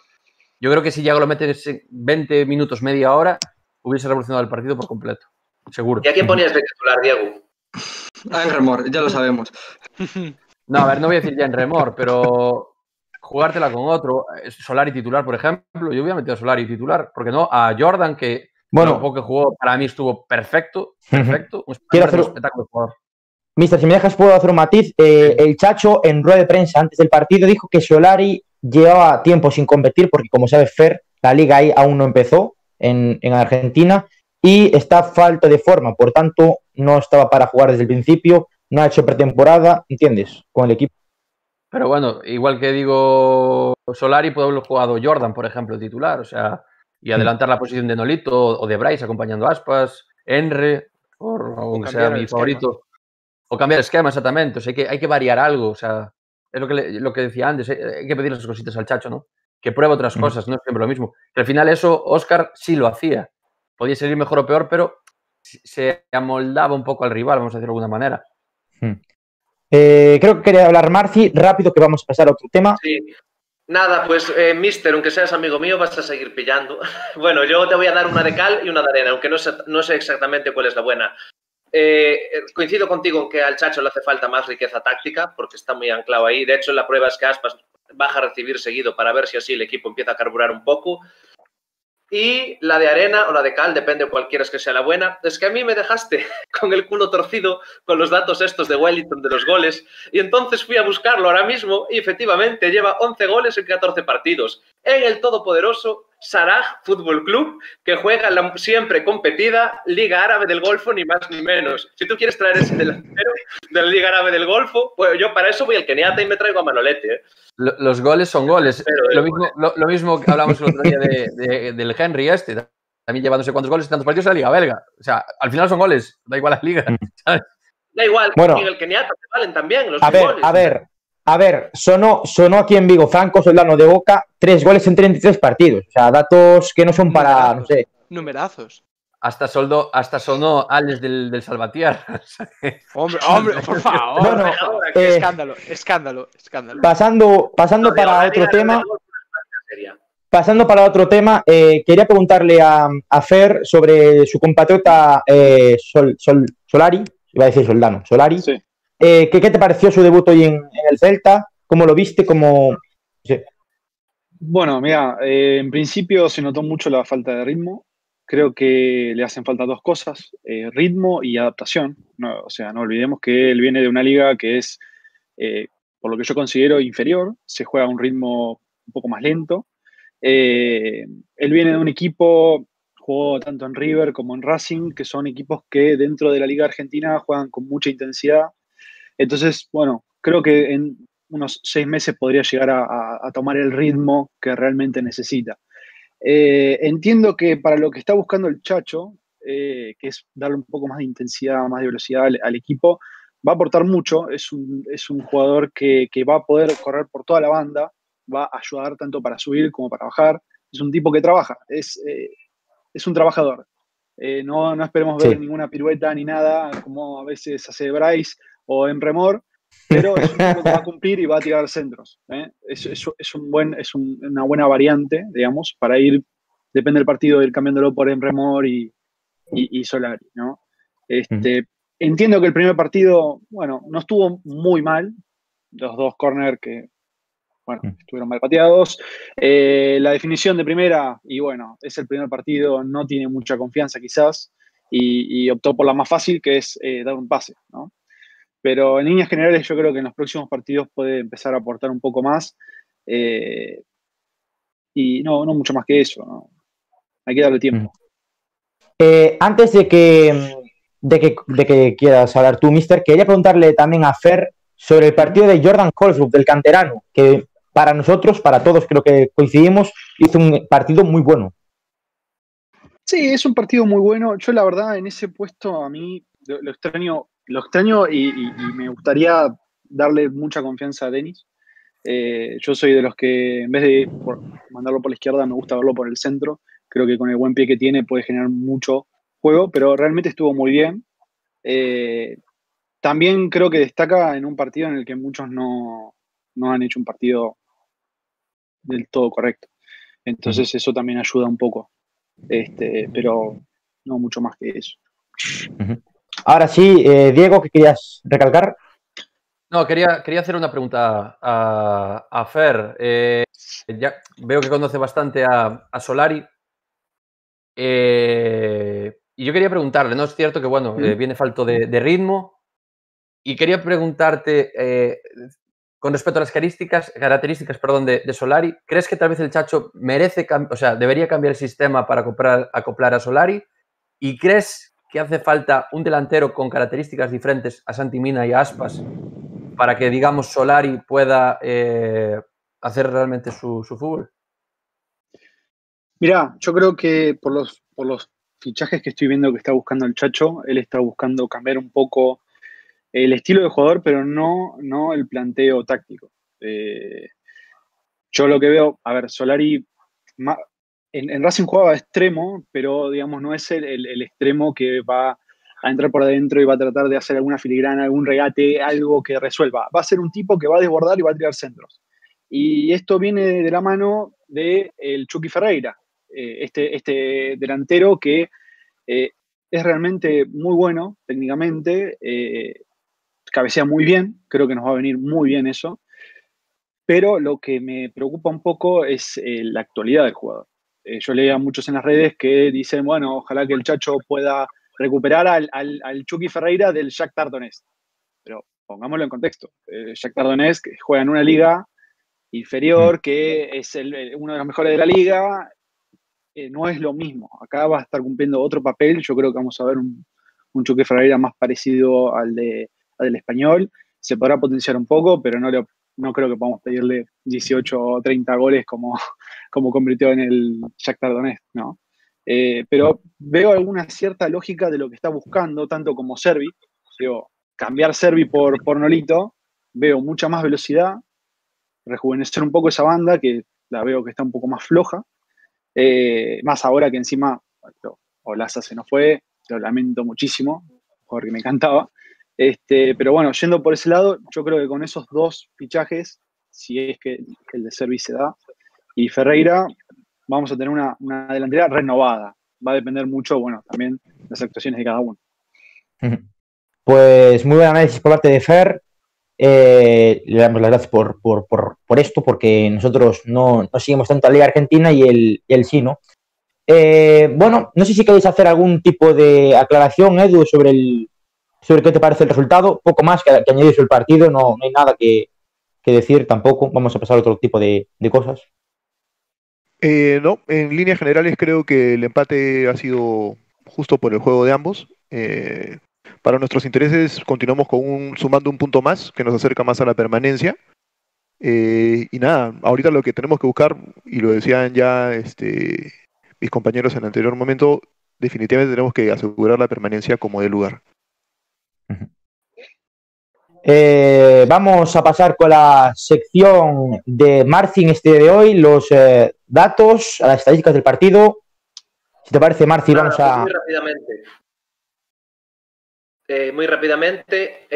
yo creo que si Yago lo mete 20 minutos, media hora, hubiese revolucionado el partido por completo. Seguro. ¿Y a quién ponías de titular, Diego? A en remor, ya lo sabemos. No, a ver, no voy a decir ya en remor, pero jugártela con otro. Solari titular, por ejemplo. Yo hubiera metido a Solari titular, porque no a Jordan, que bueno, poco que jugó, para mí estuvo perfecto. Perfecto. Quiero hacer un espectáculo jugador. Mister, si me dejas, puedo hacer un matiz. Eh, el Chacho, en rueda de prensa antes del partido, dijo que Solari llevaba tiempo sin competir, porque como sabe Fer, la liga ahí aún no empezó en, Argentina y está falta de forma, por tanto no estaba para jugar desde el principio, no ha hecho pretemporada, ¿entiendes? Con el equipo. Pero bueno, igual que digo Solari, puede haber jugado Jordan, por ejemplo, titular, o sea, y adelantar la posición de Nolito o de Bryce acompañando a Aspas, Enre, por, aunque sea mi favorito. O cambiar el esquema, exactamente. O sea, hay que, hay que variar algo, o sea, es lo que, lo que decía antes, eh, hay que pedir esas cositas al chacho, ¿no? Que prueba otras cosas, no es siempre lo mismo. al final eso Oscar sí lo hacía. Podía salir mejor o peor, pero se amoldaba un poco al rival, vamos a decirlo de alguna manera. Eh, creo que quería hablar Marci, rápido que vamos a pasar a otro tema. Sí. Nada, pues, eh, Mister, aunque seas amigo mío, vas a seguir pillando. bueno, yo te voy a dar una de cal y una de arena, aunque no sé, no sé exactamente cuál es la buena. Eh, coincido contigo en que al Chacho le hace falta más riqueza táctica, porque está muy anclado ahí. De hecho, la prueba es que Aspas baja a recibir seguido para ver si así el equipo empieza a carburar un poco. Y la de arena o la de cal, depende de cuál quieras que sea la buena. Es que a mí me dejaste con el culo torcido con los datos estos de Wellington de los goles. Y entonces fui a buscarlo ahora mismo y efectivamente lleva 11 goles en 14 partidos. En el todopoderoso Saraj Fútbol Club, que juega la siempre competida Liga Árabe del Golfo, ni más ni menos. Si tú quieres traer ese delantero de la Liga Árabe del Golfo, pues yo para eso voy al Keniata y me traigo a Manolete. ¿eh? Los goles son goles. lo, mismo, lo, mismo que hablamos el otro día del Henry este, también llevándose cuántos goles y tantos partidos en la Liga Belga. O sea, al final son goles, da igual la liga. Mm. Da igual, bueno, en el Keniata te valen también los a ver, A ver, a ver, sonó, sonó aquí en Vigo Franco Soldano de Boca, tres goles en 33 partidos. O sea, datos que no son para, no sé. Numerazos. Hasta, soldo, hasta sonó Alex del, del Salvatiar. hombre, hombre, por favor. Bueno, eh, escándalo, escándalo, escándalo. Pasando, pasando para otro tema. Pasando para otro tema, eh, quería preguntarle a, a, Fer sobre su compatriota eh, Sol, Sol, Solari, iba a decir Soldano, Solari. Sí. Eh, ¿qué, te pareció su debut hoy en, el Celta? ¿Cómo lo viste? ¿Cómo... Bueno, mira, eh, en principio se notó mucho la falta de ritmo. Creo que le hacen falta dos cosas, eh, ritmo y adaptación. o sea, no olvidemos que él viene de una liga que es, por lo que yo considero, inferior. Se juega a un ritmo un poco más lento. él viene de un equipo, jugó tanto en River como en Racing, que son equipos que dentro de la liga argentina juegan con mucha intensidad entonces, bueno, creo que en unos seis meses podría llegar a, tomar el ritmo que realmente necesita. Eh, entiendo que para lo que está buscando el Chacho, eh, que es darle un poco más de intensidad, más de velocidad al, equipo, va a aportar mucho. Es un, jugador que, va a poder correr por toda la banda, va a ayudar tanto para subir como para bajar. Es un tipo que trabaja, es, eh, es un trabajador. no, no esperemos ver ninguna pirueta ni nada, como a veces hace Bryce, o en remor, pero es un que va a cumplir y va a tirar centros. ¿eh? Es, un buen, es una buena variante, digamos, para ir, depende del partido, ir cambiándolo por en remor y, y, Solari, ¿no? Este, Entiendo que el primer partido, bueno, no estuvo muy mal, los dos corners que, bueno, estuvieron mal pateados. Eh, la definición de primera, y bueno, es el primer partido, no tiene mucha confianza quizás, y, optó por la más fácil, que es eh, dar un pase, ¿no? Pero en líneas generales yo creo que en los próximos partidos puede empezar a aportar un poco más. Eh, y no, no mucho más que eso. Hay que darle tiempo. Mm. Eh, antes de que, de que, de, que, quieras hablar tú, Mister, quería preguntarle también a Fer sobre el partido de Jordan Colesbrook, del canterano, que para nosotros, para todos creo que coincidimos, hizo un partido muy bueno. Sí, es un partido muy bueno. Yo la verdad en ese puesto a mí lo extraño lo extraño y, me gustaría darle mucha confianza a Denis. Eh, yo soy de los que en vez de mandarlo por la izquierda me gusta verlo por el centro. Creo que con el buen pie que tiene puede generar mucho juego, pero realmente estuvo muy bien. Eh, también creo que destaca en un partido en el que muchos no, han hecho un partido del todo correcto. Entonces eso también ayuda un poco. Este, pero no mucho más que eso. Ahora sí, eh, Diego, ¿qué querías recalcar? No, quería, quería hacer una pregunta a, Fer. Eh, ya veo que conoce bastante a, Solari. Eh, y yo quería preguntarle, ¿no? Es cierto que, bueno, viene falto de, ritmo. Y quería preguntarte, con respecto a las características, características perdón, de, Solari, ¿crees que tal vez el Chacho merece, o sea, debería cambiar el sistema para acoplar, acoplar a Solari? ¿Y crees que hace falta un delantero con características diferentes a Santimina y a Aspas para que, digamos, Solari pueda eh, hacer realmente su, fútbol? Mira, yo creo que por los, por los fichajes que estoy viendo que está buscando el Chacho, él está buscando cambiar un poco el estilo de jugador, pero no, no el planteo táctico. Eh, yo lo que veo, a ver, Solari en, Racing jugaba extremo, pero digamos no es el, extremo que va a entrar por adentro y va a tratar de hacer alguna filigrana, algún regate, algo que resuelva. Va a ser un tipo que va a desbordar y va a tirar centros. Y esto viene de la mano del el Chucky Ferreira, eh, este, este delantero que eh, es realmente muy bueno técnicamente, eh, cabecea muy bien, creo que nos va a venir muy bien eso, pero lo que me preocupa un poco es la actualidad del jugador. Eh, yo leía muchos en las redes que dicen, bueno, ojalá que el Chacho pueda recuperar al, Chucky Ferreira del Jack Tardonés. Pero pongámoslo en contexto. Eh, Jack Tardonés juega en una liga inferior, que es uno de los mejores de la liga, eh, no es lo mismo. Acá va a estar cumpliendo otro papel. Yo creo que vamos a ver un, Chuque Ferreira más parecido al, de, del español. Se podrá potenciar un poco, pero no, no creo que podamos pedirle 18 o 30 goles como, como convirtió en el Shakhtar Donetsk, ¿no? Eh, pero veo alguna cierta lógica de lo que está buscando, tanto como Servi. Digo, cambiar Servi por, por Nolito, veo mucha más velocidad, rejuvenecer un poco esa banda, que la veo que está un poco más floja. Eh, más ahora que encima Olaza se nos fue, lo lamento muchísimo, porque me encantaba. Este, pero bueno, yendo por ese lado, yo creo que con esos dos fichajes, si es que el de Servi se da, y Ferreira, vamos a tener una, delantera renovada. Va a depender mucho, bueno, también de las actuaciones de cada uno. Pues muy buen análisis por parte de Fer. Eh, le damos las gracias por, esto, porque nosotros no, seguimos tanto la Liga Argentina y él, el sí, ¿no? Eh, bueno, no sé si queréis hacer algún tipo de aclaración, Edu, sobre el sobre qué te parece el resultado. Poco más que, añadir sobre el partido, no, hay nada que, decir tampoco. Vamos a pasar a otro tipo de cosas. Eh, no, en líneas generales creo que el empate ha sido justo por el juego de ambos. Eh, para nuestros intereses continuamos con un, sumando un punto más que nos acerca más a la permanencia. Eh, y nada, ahorita lo que tenemos que buscar, y lo decían ya este, mis compañeros en el anterior momento, definitivamente tenemos que asegurar la permanencia como de lugar. Eh, vamos a pasar con la sección de Marcin este de hoy, los datos, las estadísticas del partido. Si te parece, Marci, vamos a... Muy rápidamente. Eh, muy rápidamente,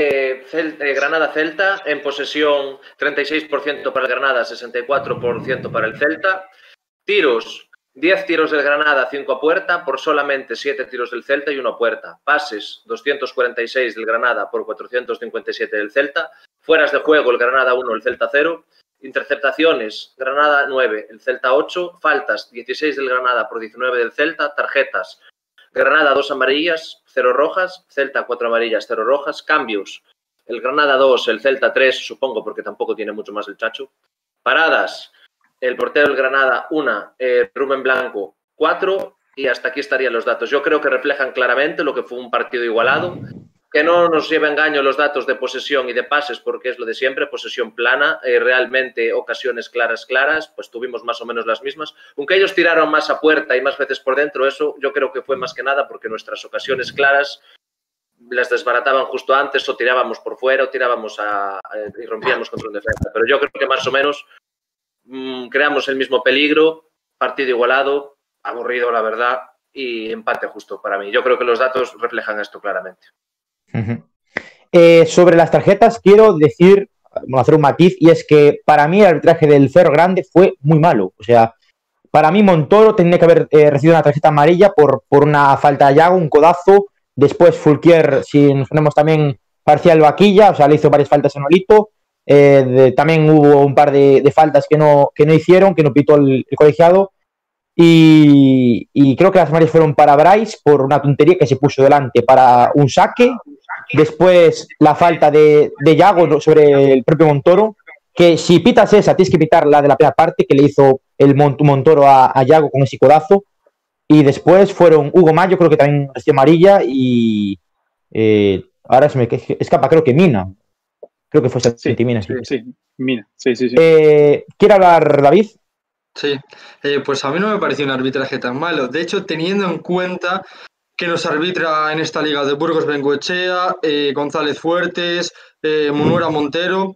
Granada-Celta, en posesión 36% para el Granada, 64% para el Celta. Tiros, 10 tiros del Granada, 5 a puerta, por solamente 7 tiros del Celta y 1 a puerta. Pases, 246 del Granada por 457 del Celta. Fueras de juego, el Granada 1, el Celta 0. Interceptaciones, Granada 9, el Celta 8. Faltas, 16 del Granada por 19 del Celta. Tarjetas, Granada 2 amarillas, 0 rojas. Celta 4 amarillas, 0 rojas. Cambios, el Granada 2, el Celta 3, supongo porque tampoco tiene mucho más el Chacho. Paradas, el portero del Granada, una, eh, Rubén Blanco, cuatro, y hasta aquí estarían los datos. Yo creo que reflejan claramente lo que fue un partido igualado, que no nos lleva engaño los datos de posesión y de pases, porque es lo de siempre, posesión plana, eh, realmente ocasiones claras, claras, pues tuvimos más o menos las mismas. Aunque ellos tiraron más a puerta y más veces por dentro, eso yo creo que fue más que nada porque nuestras ocasiones claras las desbarataban justo antes o tirábamos por fuera o tirábamos a, y rompíamos contra un defensa. Pero yo creo que más o menos Mm, creamos el mismo peligro, partido igualado, aburrido la verdad y empate justo para mí. Yo creo que los datos reflejan esto claramente. Eh, sobre las tarjetas, quiero decir, a hacer un matiz, y es que para mí el arbitraje del Cerro Grande fue muy malo. O sea, para mí Montoro tenía que haber eh, recibido una tarjeta amarilla por, por una falta de Yago, un codazo. Después Fulquier, si nos ponemos también parcial vaquilla, o sea, le hizo varias faltas en Olito. Eh, también hubo un par de, faltas que no, que no hicieron, que no pitó el, colegiado. Y, creo que las amarillas fueron para Bryce por una tontería que se puso delante para un saque. Después la falta de, de Yago sobre el propio Montoro. Que si pitas esa, tienes que pitar la de la primera parte que le hizo el Montoro a, a Yago con ese codazo. Y después fueron Hugo Mayo, creo que también recibió amarilla. Y eh, ahora se me escapa, creo que Mina. Creo que fue sí, Mina. Sí, sí, Mina. Sí, sí, sí. Eh, ¿Quiere hablar David? Sí, eh, pues a mí no me pareció un arbitraje tan malo. De hecho, teniendo en cuenta que nos arbitra en esta liga de Burgos Bengoechea, eh, González Fuertes, eh, Munuera Montero,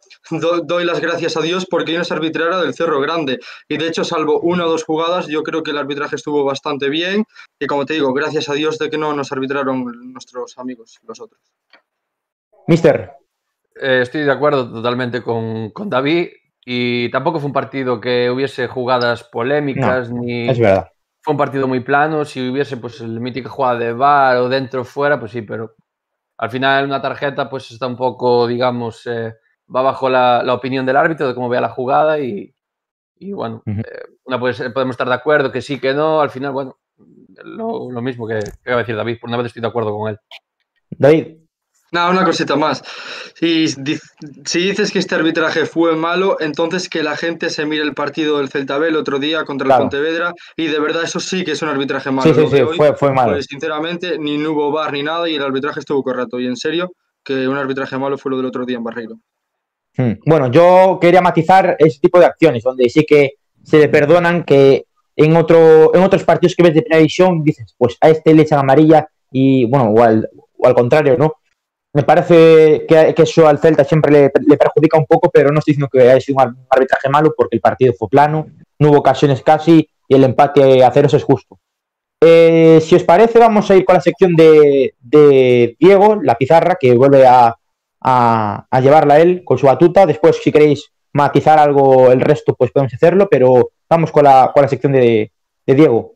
doy las gracias a Dios porque nos arbitrara del Cerro Grande. Y de hecho, salvo una o dos jugadas, yo creo que el arbitraje estuvo bastante bien. Y como te digo, gracias a Dios de que no nos arbitraron nuestros amigos, los otros. Mister. Eh, estoy de acuerdo totalmente con, David y tampoco fue un partido que hubiese jugadas polémicas ni... Es verdad. Fue un partido muy plano, si hubiese pues el mítico jugada de bar o dentro o fuera, pues sí, pero al final una tarjeta pues está un poco, digamos, eh, va bajo la, opinión del árbitro de cómo vea la jugada y, bueno, eh, una podemos estar de acuerdo que sí, que no, al final, bueno, lo, mismo que, que, va a decir David, por una vez estoy de acuerdo con él. David. Nada, una cosita más. Si, si, dices que este arbitraje fue malo, entonces que la gente se mire el partido del Celta B el otro día contra el Pontevedra y de verdad eso sí que es un arbitraje malo. Sí, sí, sí, fue, fue malo. Pues, sinceramente, ni hubo bar ni nada y el arbitraje estuvo correcto. Y en serio, que un arbitraje malo fue lo del otro día en Barreiro. Hmm. Bueno, yo quería matizar ese tipo de acciones donde sí que se le perdonan que en, otro, en otros partidos que ves de primera división dices, pues a este le echan amarilla y bueno, o al, o al contrario, ¿no? Me parece que, eso al Celta siempre le, perjudica un poco, pero no estoy diciendo que haya sido un arbitraje malo porque el partido fue plano, no hubo ocasiones casi y el empate a cero es justo. Eh, si os parece, vamos a ir con la sección de, Diego, la pizarra, que vuelve a, a, llevarla él con su batuta. Después, si queréis matizar algo el resto, pues podemos hacerlo, pero vamos con la, con la sección de, de Diego.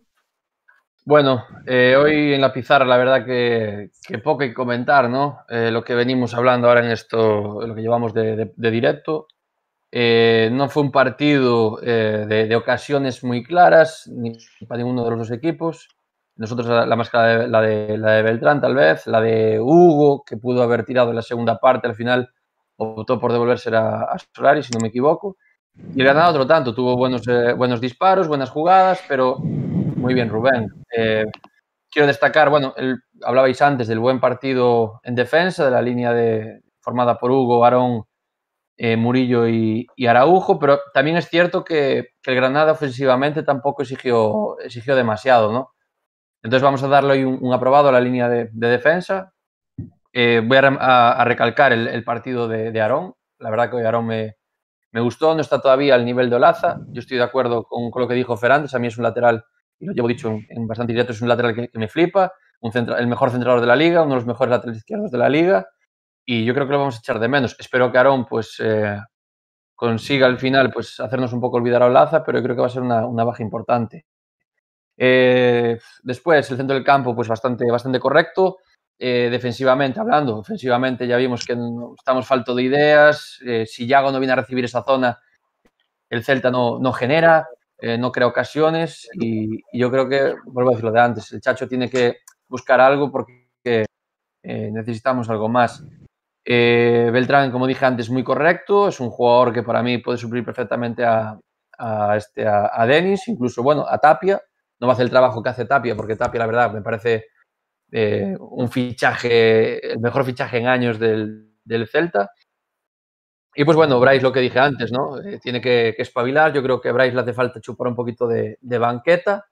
Bueno, eh, hoy en la pizarra la verdad que, poco que comentar, ¿no? Eh, lo que venimos hablando ahora en esto, lo que llevamos de, directo. Eh, no fue un partido de, ocasiones muy claras, para ninguno de los dos equipos. Nosotros la, más clara la de, la de Beltrán tal vez, la de Hugo, que pudo haber tirado en la segunda parte, al final optó por devolverse a, a Solari, si no me equivoco. Y el ganado otro tanto, tuvo buenos, buenos disparos, buenas jugadas, pero muy bien, Rubén. Eh, quiero destacar, bueno, hablabais antes del buen partido en defensa, de la línea de, formada por Hugo, Aarón, eh, Murillo y, Araujo, pero también es cierto que, el Granada ofensivamente tampoco exigió, exigió demasiado, ¿no? Entonces vamos a darle hoy un, aprobado a la línea de, defensa. Eh, voy a, recalcar el, partido de, de Aarón. La verdad que hoy Aarón me, me, gustó, no está todavía al nivel de Olaza. Yo estoy de acuerdo con, con lo que dijo Fernández, a mí es un lateral y lo llevo dicho en, bastante directo, es un lateral que, me flipa, un el mejor centrador de la liga, uno de los mejores laterales izquierdos de la liga, y yo creo que lo vamos a echar de menos. Espero que Aarón pues, eh, consiga al final pues, hacernos un poco olvidar a Olaza, pero yo creo que va a ser una, baja importante. Eh, después, el centro del campo, pues bastante, bastante correcto. Eh, defensivamente hablando, ofensivamente ya vimos que estamos falto de ideas. si Yago no viene a recibir esa zona, el Celta no, no genera. Eh, no crea ocasiones y, yo creo que, vuelvo a decir lo de antes, el Chacho tiene que buscar algo porque eh, necesitamos algo más. Eh, Beltrán, como dije antes, muy correcto, es un jugador que para mí puede suplir perfectamente a, este, a, Denis, incluso, bueno, a Tapia. No va a hacer el trabajo que hace Tapia, porque Tapia, la verdad, me parece un fichaje, el mejor fichaje en años del, del Celta. Y pues bueno, Bryce, lo que dije antes, ¿no? Eh, tiene que, espabilar. Yo creo que a Bryce le hace falta chupar un poquito de, banqueta.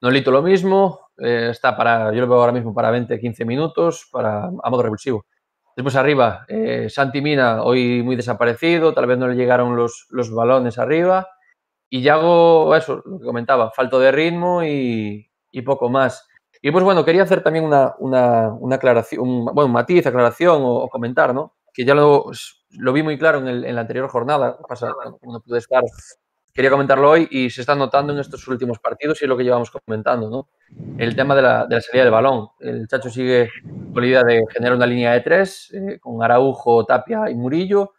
Nolito lo mismo. Eh, está para, yo lo veo ahora mismo para 20, 15 minutos, para, a modo revulsivo. Después arriba, eh, Santi Mina, hoy muy desaparecido. Tal vez no le llegaron los, los balones arriba. Y Yago, eso, lo que comentaba, falto de ritmo y, poco más. Y pues bueno, quería hacer también una, una, aclaración, un, bueno, un matiz, aclaración o, o comentar, ¿no? Que ya lo lo vi muy claro en, la anterior jornada, pasa, no pude estar, quería comentarlo hoy y se está notando en estos últimos partidos y es lo que llevamos comentando, ¿no? El tema de la, salida del balón. El Chacho sigue con la idea de generar una línea de tres eh, con Araujo, Tapia y Murillo,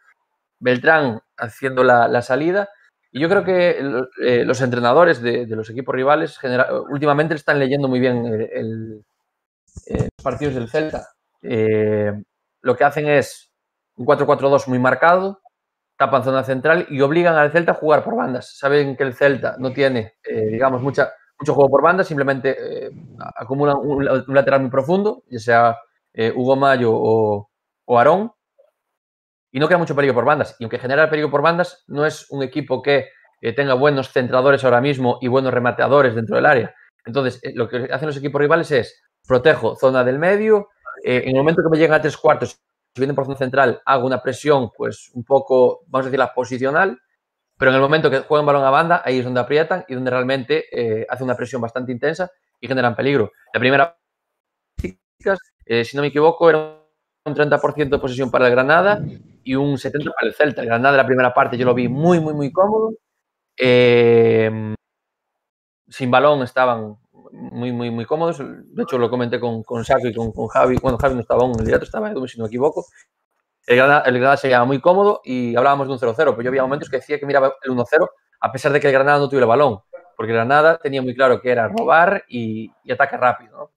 Beltrán haciendo la, salida. Y yo creo que eh, los entrenadores de, los equipos rivales últimamente están leyendo muy bien el, los partidos del Celta. Eh, lo que hacen es un 4-4-2 muy marcado, tapan zona central y obligan al Celta a jugar por bandas. Saben que el Celta no tiene, eh, digamos, mucha, mucho juego por bandas, simplemente eh, acumulan un, lateral muy profundo, ya sea eh, Hugo Mayo o, o Aarón, y no queda mucho peligro por bandas. Y aunque genera peligro por bandas, no es un equipo que tenga buenos centradores ahora mismo y buenos remateadores dentro del área. Entonces, lo que hacen los equipos rivales es protejo zona del medio, en el momento que me llegan a tres cuartos si vienen por zona central, hago una presión, pues un poco, vamos a decir, la posicional, pero en el momento que juegan balón a banda, ahí es donde aprietan y donde realmente eh, hace una presión bastante intensa y generan peligro. La primera, eh, si no me equivoco, era un 30% de posesión para el Granada y un 70% para el Celta. El Granada, la primera parte, yo lo vi muy, muy, muy cómodo. Eh, sin balón estaban muy, muy, muy cómodos. De hecho, lo comenté con, con Saco y con, con, Javi. Bueno, Javi no estaba aún en el directo, estaba si no me equivoco. El Granada, el Granada se muy cómodo y hablábamos de un 0-0, pero yo había momentos que decía que miraba el 1-0 a pesar de que el Granada no tuviera el balón, porque el Granada tenía muy claro que era robar y, y ataque rápido.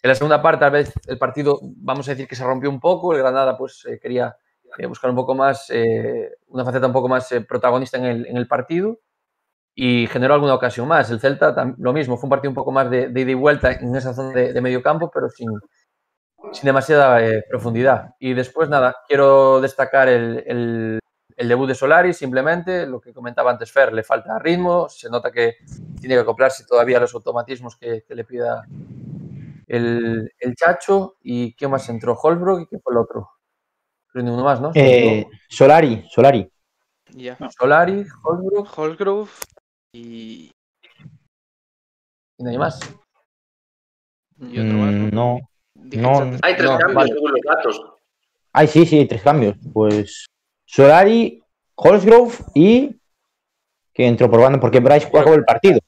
En la segunda parte, tal vez el partido, vamos a decir que se rompió un poco. El Granada, pues, eh, quería eh, buscar un poco más, eh, una faceta un poco más protagonista en el, en el, partido y generó alguna ocasión más. El Celta, lo mismo, fue un partido un poco más de, ida y vuelta en esa zona de, medio campo, pero sin, sin demasiada profundidad. Y después, nada, quiero destacar el, el debut de Solari, simplemente, lo que comentaba antes Fer, le falta ritmo, se nota que tiene que acoplarse todavía a los automatismos que, le pida el, Chacho. ¿Y quién más entró? Holbrook y quién fue el otro. Creo ninguno más, ¿no? Eh, Solari, Solari. Solari, Holbrook. Holgrove y... ¿Y nadie más? ¿Y otro más? Mm, no. no. Hay tres cambios según los datos. Ay, sí, sí, tres cambios. Pues Solari, Holsgrove y que entró por banda porque Bryce jugó el partido.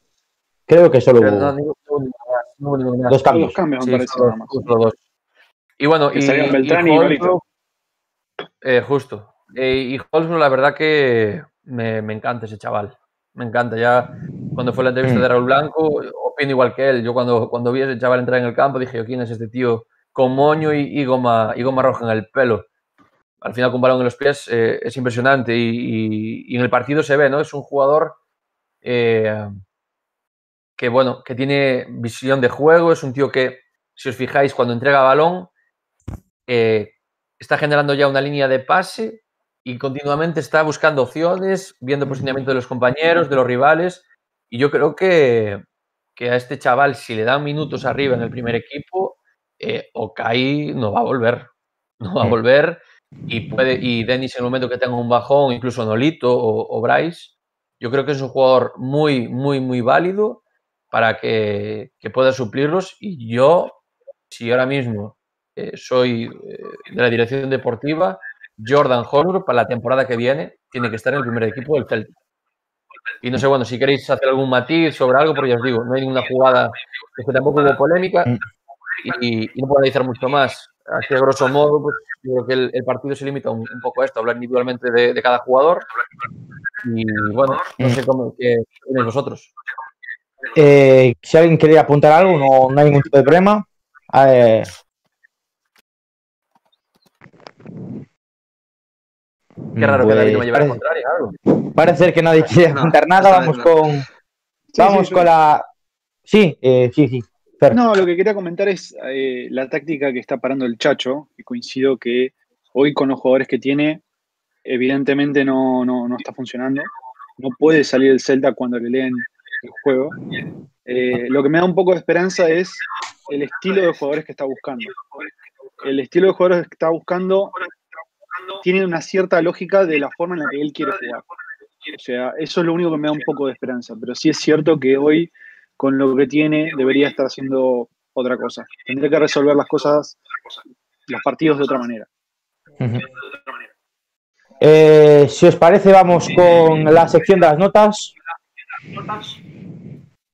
Creo que solo hubo dos cambios. Dos cambios, Y bueno, y, y, eh, justo. Eh, y Holsgrove, la verdad que me, encanta ese chaval. Me encanta. Ya cuando fue la entrevista mm. de Raúl Blanco, opino igual que él. Yo cuando, cuando vi a ese chaval entrar en el campo dije, ¿quién es este tío con moño y, goma, y goma roja en el pelo? al final con balón en los pies eh, es impresionante y, en el partido se ve, ¿no? Es un jugador eh, que, bueno, que tiene visión de juego, es un tío que, si os fijáis, cuando entrega balón, eh, está generando ya una línea de pase y continuamente está buscando opciones, viendo posicionamiento de los compañeros, de los rivales. Y yo creo que, a este chaval, si le dan minutos arriba en el primer equipo, eh, Okai no va a volver. No va a volver y puede y Dennis en el momento que tenga un bajón, incluso Nolito o, Bryce, yo creo que es un jugador muy, muy, muy válido para que, pueda suplirlos. Y yo, si ahora mismo eh, soy eh, de la dirección deportiva, Jordan Holbrook para la temporada que viene tiene que estar en el primer equipo del Celtic. Y no sé, bueno, si queréis hacer algún matiz sobre algo, porque ya os digo, no hay ninguna jugada, que tampoco hubo polémica mm. y, no puedo analizar mucho más. Así a grosso modo, pues creo que el, partido se limita un, poco a esto, hablar individualmente de, cada jugador. Y bueno, no sé cómo que vosotros. Eh, si alguien quiere apuntar algo, no, no hay ningún tipo de problema. Eh... Qué raro que David no me lleve pues, contrario. Parece que nadie quiere apuntar nada. Vamos con. vamos con la. Sí, eh, sí, sí. No, lo que quería comentar es eh, la táctica que está parando el Chacho, y coincido que hoy con los jugadores que tiene, evidentemente no, no, está funcionando. No puede salir el Celta cuando le leen el juego. Eh, lo que me da un poco de esperanza es el estilo de jugadores que está buscando. El estilo de jugadores que está buscando tiene una cierta lógica de la forma en la que él quiere jugar. O sea, eso es lo único que me da un poco de esperanza. Pero sí es cierto que hoy con lo que tiene debería estar haciendo otra cosa. Tendría que resolver las cosas, los partidos de otra manera. Eh, si os parece, vamos con la sección de las notas.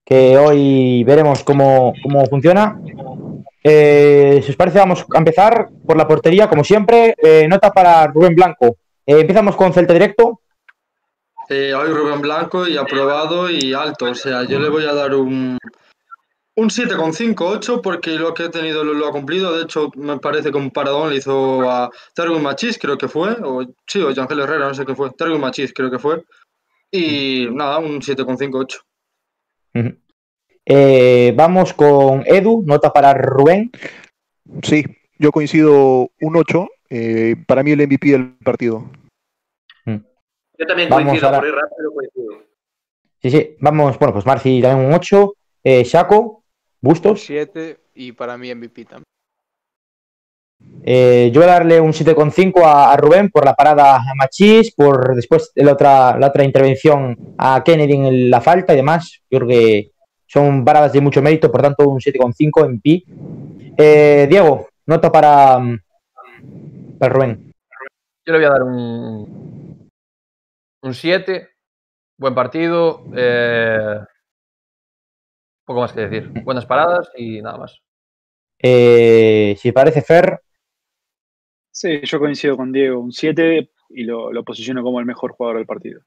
Que hoy veremos cómo, funciona. Eh, si os parece, vamos a empezar por la portería, como siempre. Eh, nota para Rubén Blanco. empezamos con Celta Directo. Eh, hoy Rubén Blanco y aprobado y alto. O sea, yo le voy a dar un, un 7,5-8 porque lo que he tenido lo, ha cumplido. De hecho, me parece que un paradón le hizo a Targun Machis, creo que fue. O, sí, o Ángel Herrera, no sé qué fue. Targun Machis, creo que fue. Y nada, un 7,5-8. Eh, vamos con Edu, nota para Rubén. Sí, yo coincido un 8. Eh, para mí el MVP del partido. Yo también coincido, por ir rápido coincido. Sí, sí, vamos, bueno, pues Marci también un 8, eh, Shaco, Bustos. 7 y para mí MVP también. Eh, yo voy a darle un 7,5 a, a Rubén por la parada a Machís, por después la otra, la otra intervención a Kennedy en la falta y demás. Yo creo que son paradas de mucho mérito, por tanto un 7,5 en pi. Eh, Diego, nota para, para Rubén. Yo le voy a dar un, un 7, buen partido, eh, poco más que decir. Buenas paradas y nada más. Eh, si parece Fer. Sí, yo coincido con Diego, un 7 y lo, posiciono como el mejor jugador del partido.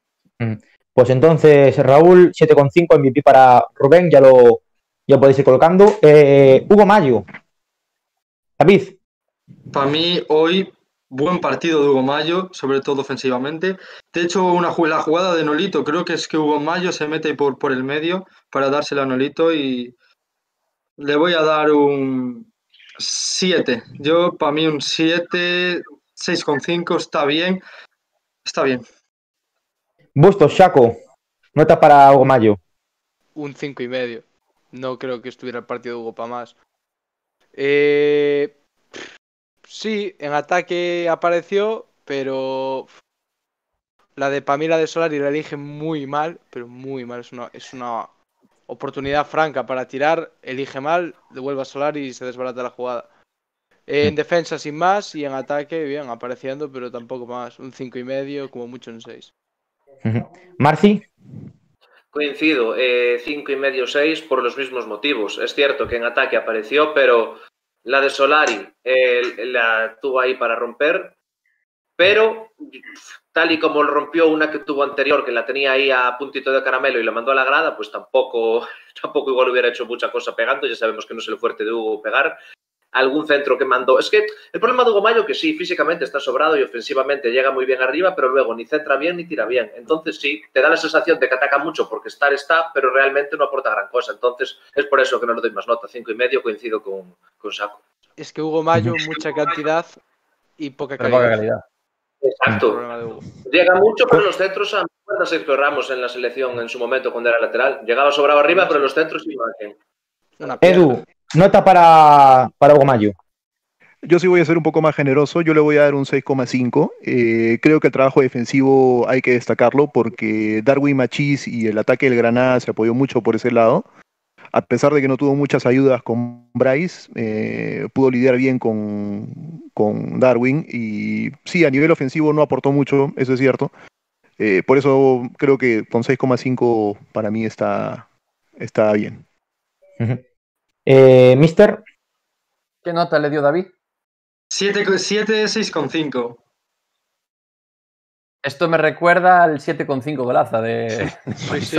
Pues entonces, Raúl, 7,5 MVP para Rubén, ya lo ya podéis ir colocando. Eh, Hugo Mayo, David. Para mí, hoy, buen partido de Hugo Mayo, sobre todo ofensivamente. De hecho, una, la jugada de Nolito, creo que es que Hugo Mayo se mete por, por el medio para dársela a Nolito y le voy a dar un 7. Yo, para mí, un 7, 6,5 está bien. Está bien. Bustos, Chaco. Nota para Hugo Mayo. Un 5 y medio. No creo que estuviera el partido de Hugo para más. Eh, sí, en ataque apareció, pero la de Pamela de Solari la elige muy mal, pero muy mal. Es una, es una oportunidad franca para tirar, elige mal, devuelve a Solari y se desbarata la jugada. En defensa sin más y en ataque, bien, apareciendo, pero tampoco más. Un 5 y medio, como mucho un 6. Marci. Coincido, 5 eh, y medio, 6 por los mismos motivos. Es cierto que en ataque apareció, pero la de Solari la tuvo ahí para romper, pero tal y como rompió una que tuvo anterior, que la tenía ahí a puntito de caramelo y la mandó a la grada, pues tampoco, tampoco igual hubiera hecho mucha cosa pegando. Ya sabemos que no es el fuerte de Hugo pegar, algún centro que mandó. Es que el problema de Hugo Mayo que sí, físicamente está sobrado y ofensivamente llega muy bien arriba, pero luego ni centra bien ni tira bien. Entonces sí, te da la sensación de que ataca mucho porque estar está, pero realmente no aporta gran cosa. Entonces es por eso que no le doy más nota. Cinco y medio coincido con, con Saco. Es que Hugo Mayo, mucha cantidad y poca calidad. Exacto. Llega mucho, pero los centros, a mí Sergio Ramos en la selección en su momento cuando era lateral. Llegaba sobrado arriba, pero los centros iban Edu, Nota para, para Mayo. Yo sí voy a ser un poco más generoso, yo le voy a dar un 6,5. Eh, creo que el trabajo defensivo hay que destacarlo porque Darwin Machis y el ataque del Granada se apoyó mucho por ese lado. A pesar de que no tuvo muchas ayudas con Bryce, eh, pudo lidiar bien con, con, Darwin y sí, a nivel ofensivo no aportó mucho, eso es cierto. Eh, por eso creo que con 6,5 para mí está, está bien. Eh, Mister. ¿Qué nota le dio David? 7, 6,5. Esto me recuerda al 7,5 golaza de pues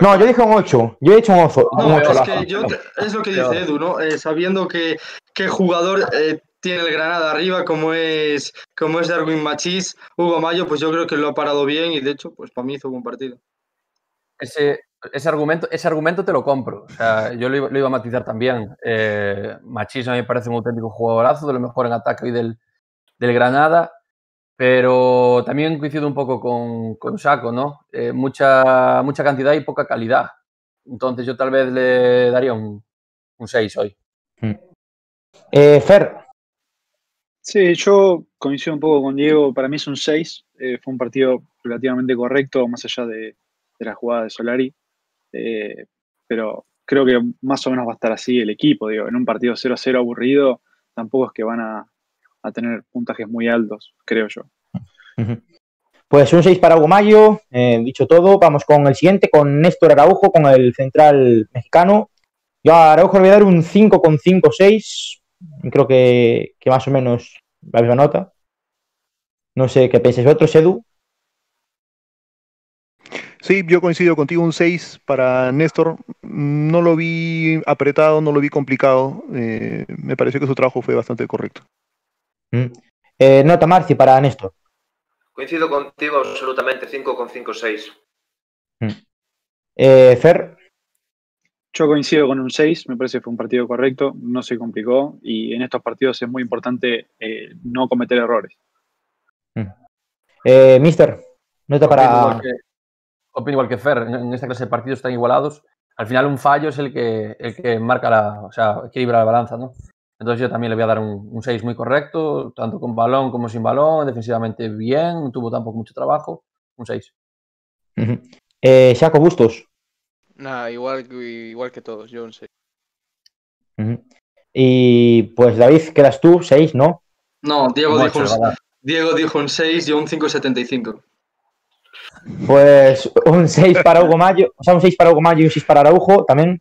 no, yo dije un 8. Yo he dicho un 8. No, es, que yo es lo que dice Edu, ¿no? Eh, sabiendo que, qué jugador eh, tiene el Granada arriba, como es, como es Darwin Machís, Hugo Mayo, pues yo creo que lo ha parado bien y de hecho, pues para mí hizo un buen partido. Ese, ese argumento, ese argumento te lo compro. O sea, yo lo iba, a matizar también. Eh, Machismo me parece un auténtico jugadorazo, de lo mejor en ataque hoy del, del Granada. Pero también coincido un poco con, con Saco, ¿no? Eh, mucha, mucha cantidad y poca calidad. Entonces yo tal vez le daría un, un 6 hoy. Hmm. Eh, Fer. Sí, yo coincido un poco con Diego. Para mí es un 6. Eh, fue un partido relativamente correcto, más allá de, de la jugada de Solari. Eh, pero creo que más o menos va a estar así el equipo. Digo, en un partido 0-0 aburrido, tampoco es que van a, tener puntajes muy altos, creo yo. Pues un 6 para Hugo Mayo, eh, dicho todo, vamos con el siguiente, con Néstor Araujo, con el central mexicano. Yo a Araujo le voy a dar un 5,5-6, creo que, que, más o menos la misma nota. No sé qué pensáis vosotros, Edu. Sí, yo coincido contigo, un 6 para Néstor. No lo vi apretado, no lo vi complicado. Eh, me pareció que su trabajo fue bastante correcto. Mm. Eh, nota Marci para Néstor. Coincido contigo absolutamente, 5 con 5, 6. Mm. Eh, Fer. Yo coincido con un 6, me parece que fue un partido correcto, no se complicó y en estos partidos es muy importante no cometer errores. Mm. Mister, nota para opino igual que Fer, en esta clase de partidos están igualados. Al final un fallo es el que, el que marca la, o sea, equilibra la balanza, ¿no? Entonces yo también le voy a dar un, 6 muy correcto, tanto con balón como sin balón, defensivamente bien, no tuvo tampoco mucho trabajo, un 6. eh, Saco Bustos. Nada, igual, igual que todos, yo un 6. Y pues David, quedas tú, 6, ¿no? No, Diego, dijo, Diego dijo un 6, yo un 5,75. Pues un 6 para Hugo Mayo, o sea, un 6 para Hugo Mayo y un 6 para Araujo también.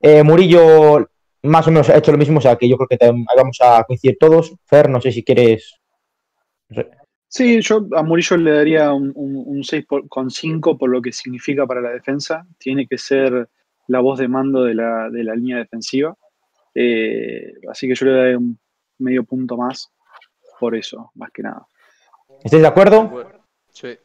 Eh, Murillo más o menos ha hecho lo mismo, o sea que yo creo que vamos a coincidir todos. Fer, no sé si quieres. Sí, yo a Murillo le daría un, un, 6 con 5 por lo que significa para la defensa. Tiene que ser la voz de mando de la, de la línea defensiva. Eh, así que yo le daría un medio punto más por eso, más que nada. ¿Estáis de acuerdo? Sí.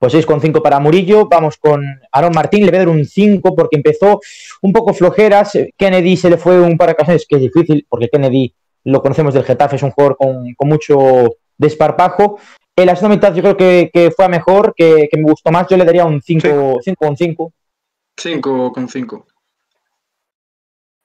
Pues 6,5 para Murillo. Vamos con Aaron Martín. Le voy a dar un 5 porque empezó un poco flojeras. Kennedy se le fue un par de ocasiones que es difícil porque Kennedy lo conocemos del Getafe, es un jugador con, mucho desparpajo. En la segunda mitad yo creo que, fue a mejor, que, me gustó más. Yo le daría un 5 sí. con 5. 5 con 5.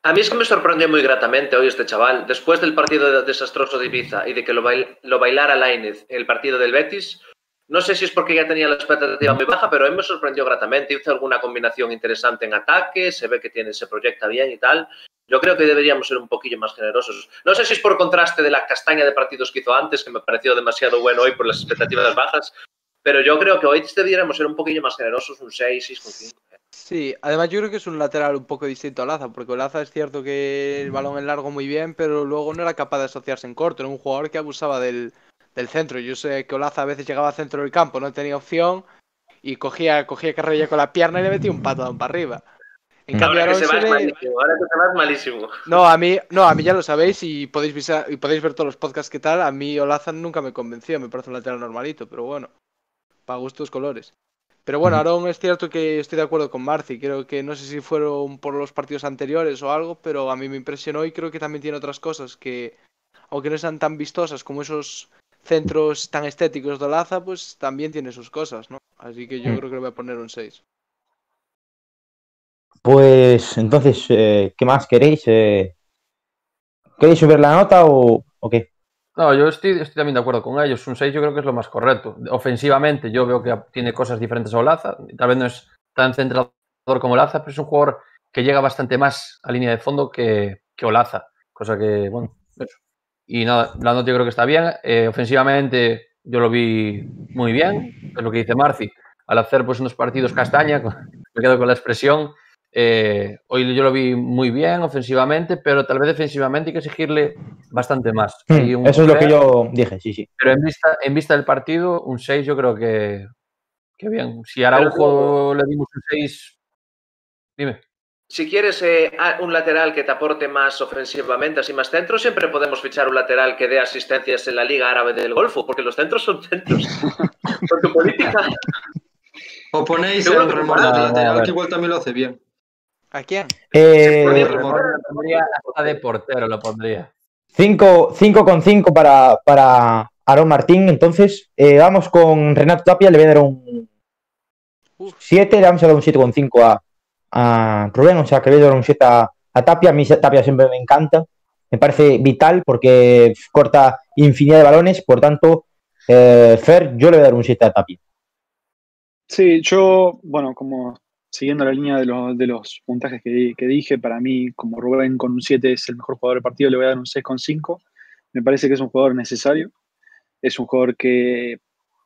A mí es que me sorprendió muy gratamente hoy este chaval. Después del partido desastroso de Ibiza y de que lo, lo bailara Lainez el partido del Betis, no sé si es porque ya tenía la expectativa muy baja, pero a mí me sorprendió gratamente. Hizo alguna combinación interesante en ataque, se ve que tiene, se proyecta bien y tal. Yo creo que deberíamos ser un poquillo más generosos. No sé si es por contraste de la castaña de partidos que hizo antes, que me pareció demasiado bueno hoy por las expectativas bajas, pero yo creo que hoy deberíamos ser un poquillo más generosos, un 6, 6,5. Sí, además yo creo que es un lateral un poco distinto a Laza, porque Laza es cierto que el balón en largo muy bien, pero luego no era capaz de asociarse en corto, era un jugador que abusaba del, del centro. Yo sé que Olaza a veces llegaba al centro del campo, no tenía opción y cogía, cogía carrilla con la pierna y le metía un patadón para arriba. En cambio, ahora, se ve... malísimo, ahora te vas malísimo. No, a mí, no, a mí ya lo sabéis y podéis, y podéis ver todos los podcasts que tal. A mí Olaza nunca me convenció, me parece un lateral normalito, pero bueno, para gustos colores. Pero bueno, ahora es cierto que estoy de acuerdo con Marci. Creo que no sé si fueron por los partidos anteriores o algo, pero a mí me impresionó y creo que también tiene otras cosas que, aunque no sean tan vistosas como esos centros tan estéticos de Olaza, pues también tiene sus cosas, ¿no? Así que yo mm. creo que le voy a poner un 6. Pues entonces, eh, ¿qué más queréis? Eh, ¿Queréis subir la nota o, qué? No, yo estoy, estoy, también de acuerdo con ellos. Un 6 yo creo que es lo más correcto. Ofensivamente yo veo que tiene cosas diferentes a Olaza. Tal vez no es tan centrador como Olaza, pero es un jugador que llega bastante más a línea de fondo que, que Olaza. Cosa que, bueno, y nada, la nota yo creo que está bien. Eh, ofensivamente yo lo vi muy bien, es lo que dice Marci. Al hacer pues unos partidos castaña, me quedo con la expresión. Eh, hoy yo lo vi muy bien ofensivamente, pero tal vez defensivamente hay que exigirle bastante más. Hmm, eso es lo que yo dije, sí, sí. Pero en vista, en vista del partido, un 6 yo creo que, que bien. Si Araujo le dimos un 6, dime. Si quieres eh, un lateral que te aporte más ofensivamente, así más centro, siempre podemos fichar un lateral que dé asistencias en la Liga Árabe del Golfo, porque los centros son centros. Con tu política. O ponéis el remor lateral, que igual también lo hace bien. ¿A quién? Eh, de portero lo pondría. 5 con 5 para, para Aaron Martín. Entonces, eh, vamos con Renato Tapia. Le voy a dar un 7. Le vamos a dar un 7,5 a, a Rubén, o sea que doy un 7 a, Tapia. A mí Tapia siempre me encanta, me parece vital porque corta infinidad de balones, por tanto, eh, Fer, yo le voy a dar un 7 a Tapia. Sí, yo, bueno, como siguiendo la línea de, de los puntajes que, dije, para mí, como Rubén con un 7 es el mejor jugador del partido, le voy a dar un 6,5. Me parece que es un jugador necesario. Es un jugador que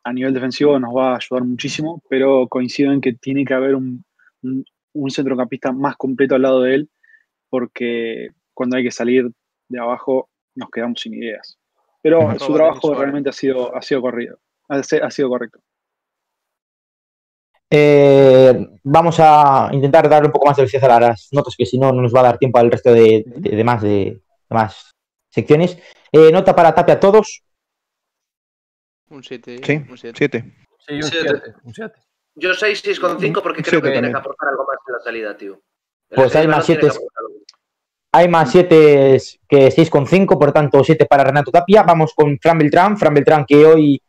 a nivel defensivo nos va a ayudar muchísimo, pero coincido en que tiene que haber un centrocampista más completo al lado de él, porque cuando hay que salir de abajo nos quedamos sin ideas. Pero su trabajo realmente ha sido, ha sido corrido, ha, sido correcto. Eh, vamos a intentar darle un poco más de velocidad a las notas, que si no, no nos va a dar tiempo al resto de, más, de, más secciones. Eh, nota para Tapia a todos. Un 7. Sí, un 7. Sí, un 7. Yo 6, 6,5 porque creo que tiene que aportar algo más en la salida, tío. pues hay más 7. Hay más 7 que 6,5, por tanto 7 para Renato Tapia. Vamos con Fran Beltrán. Fran Beltrán que hoy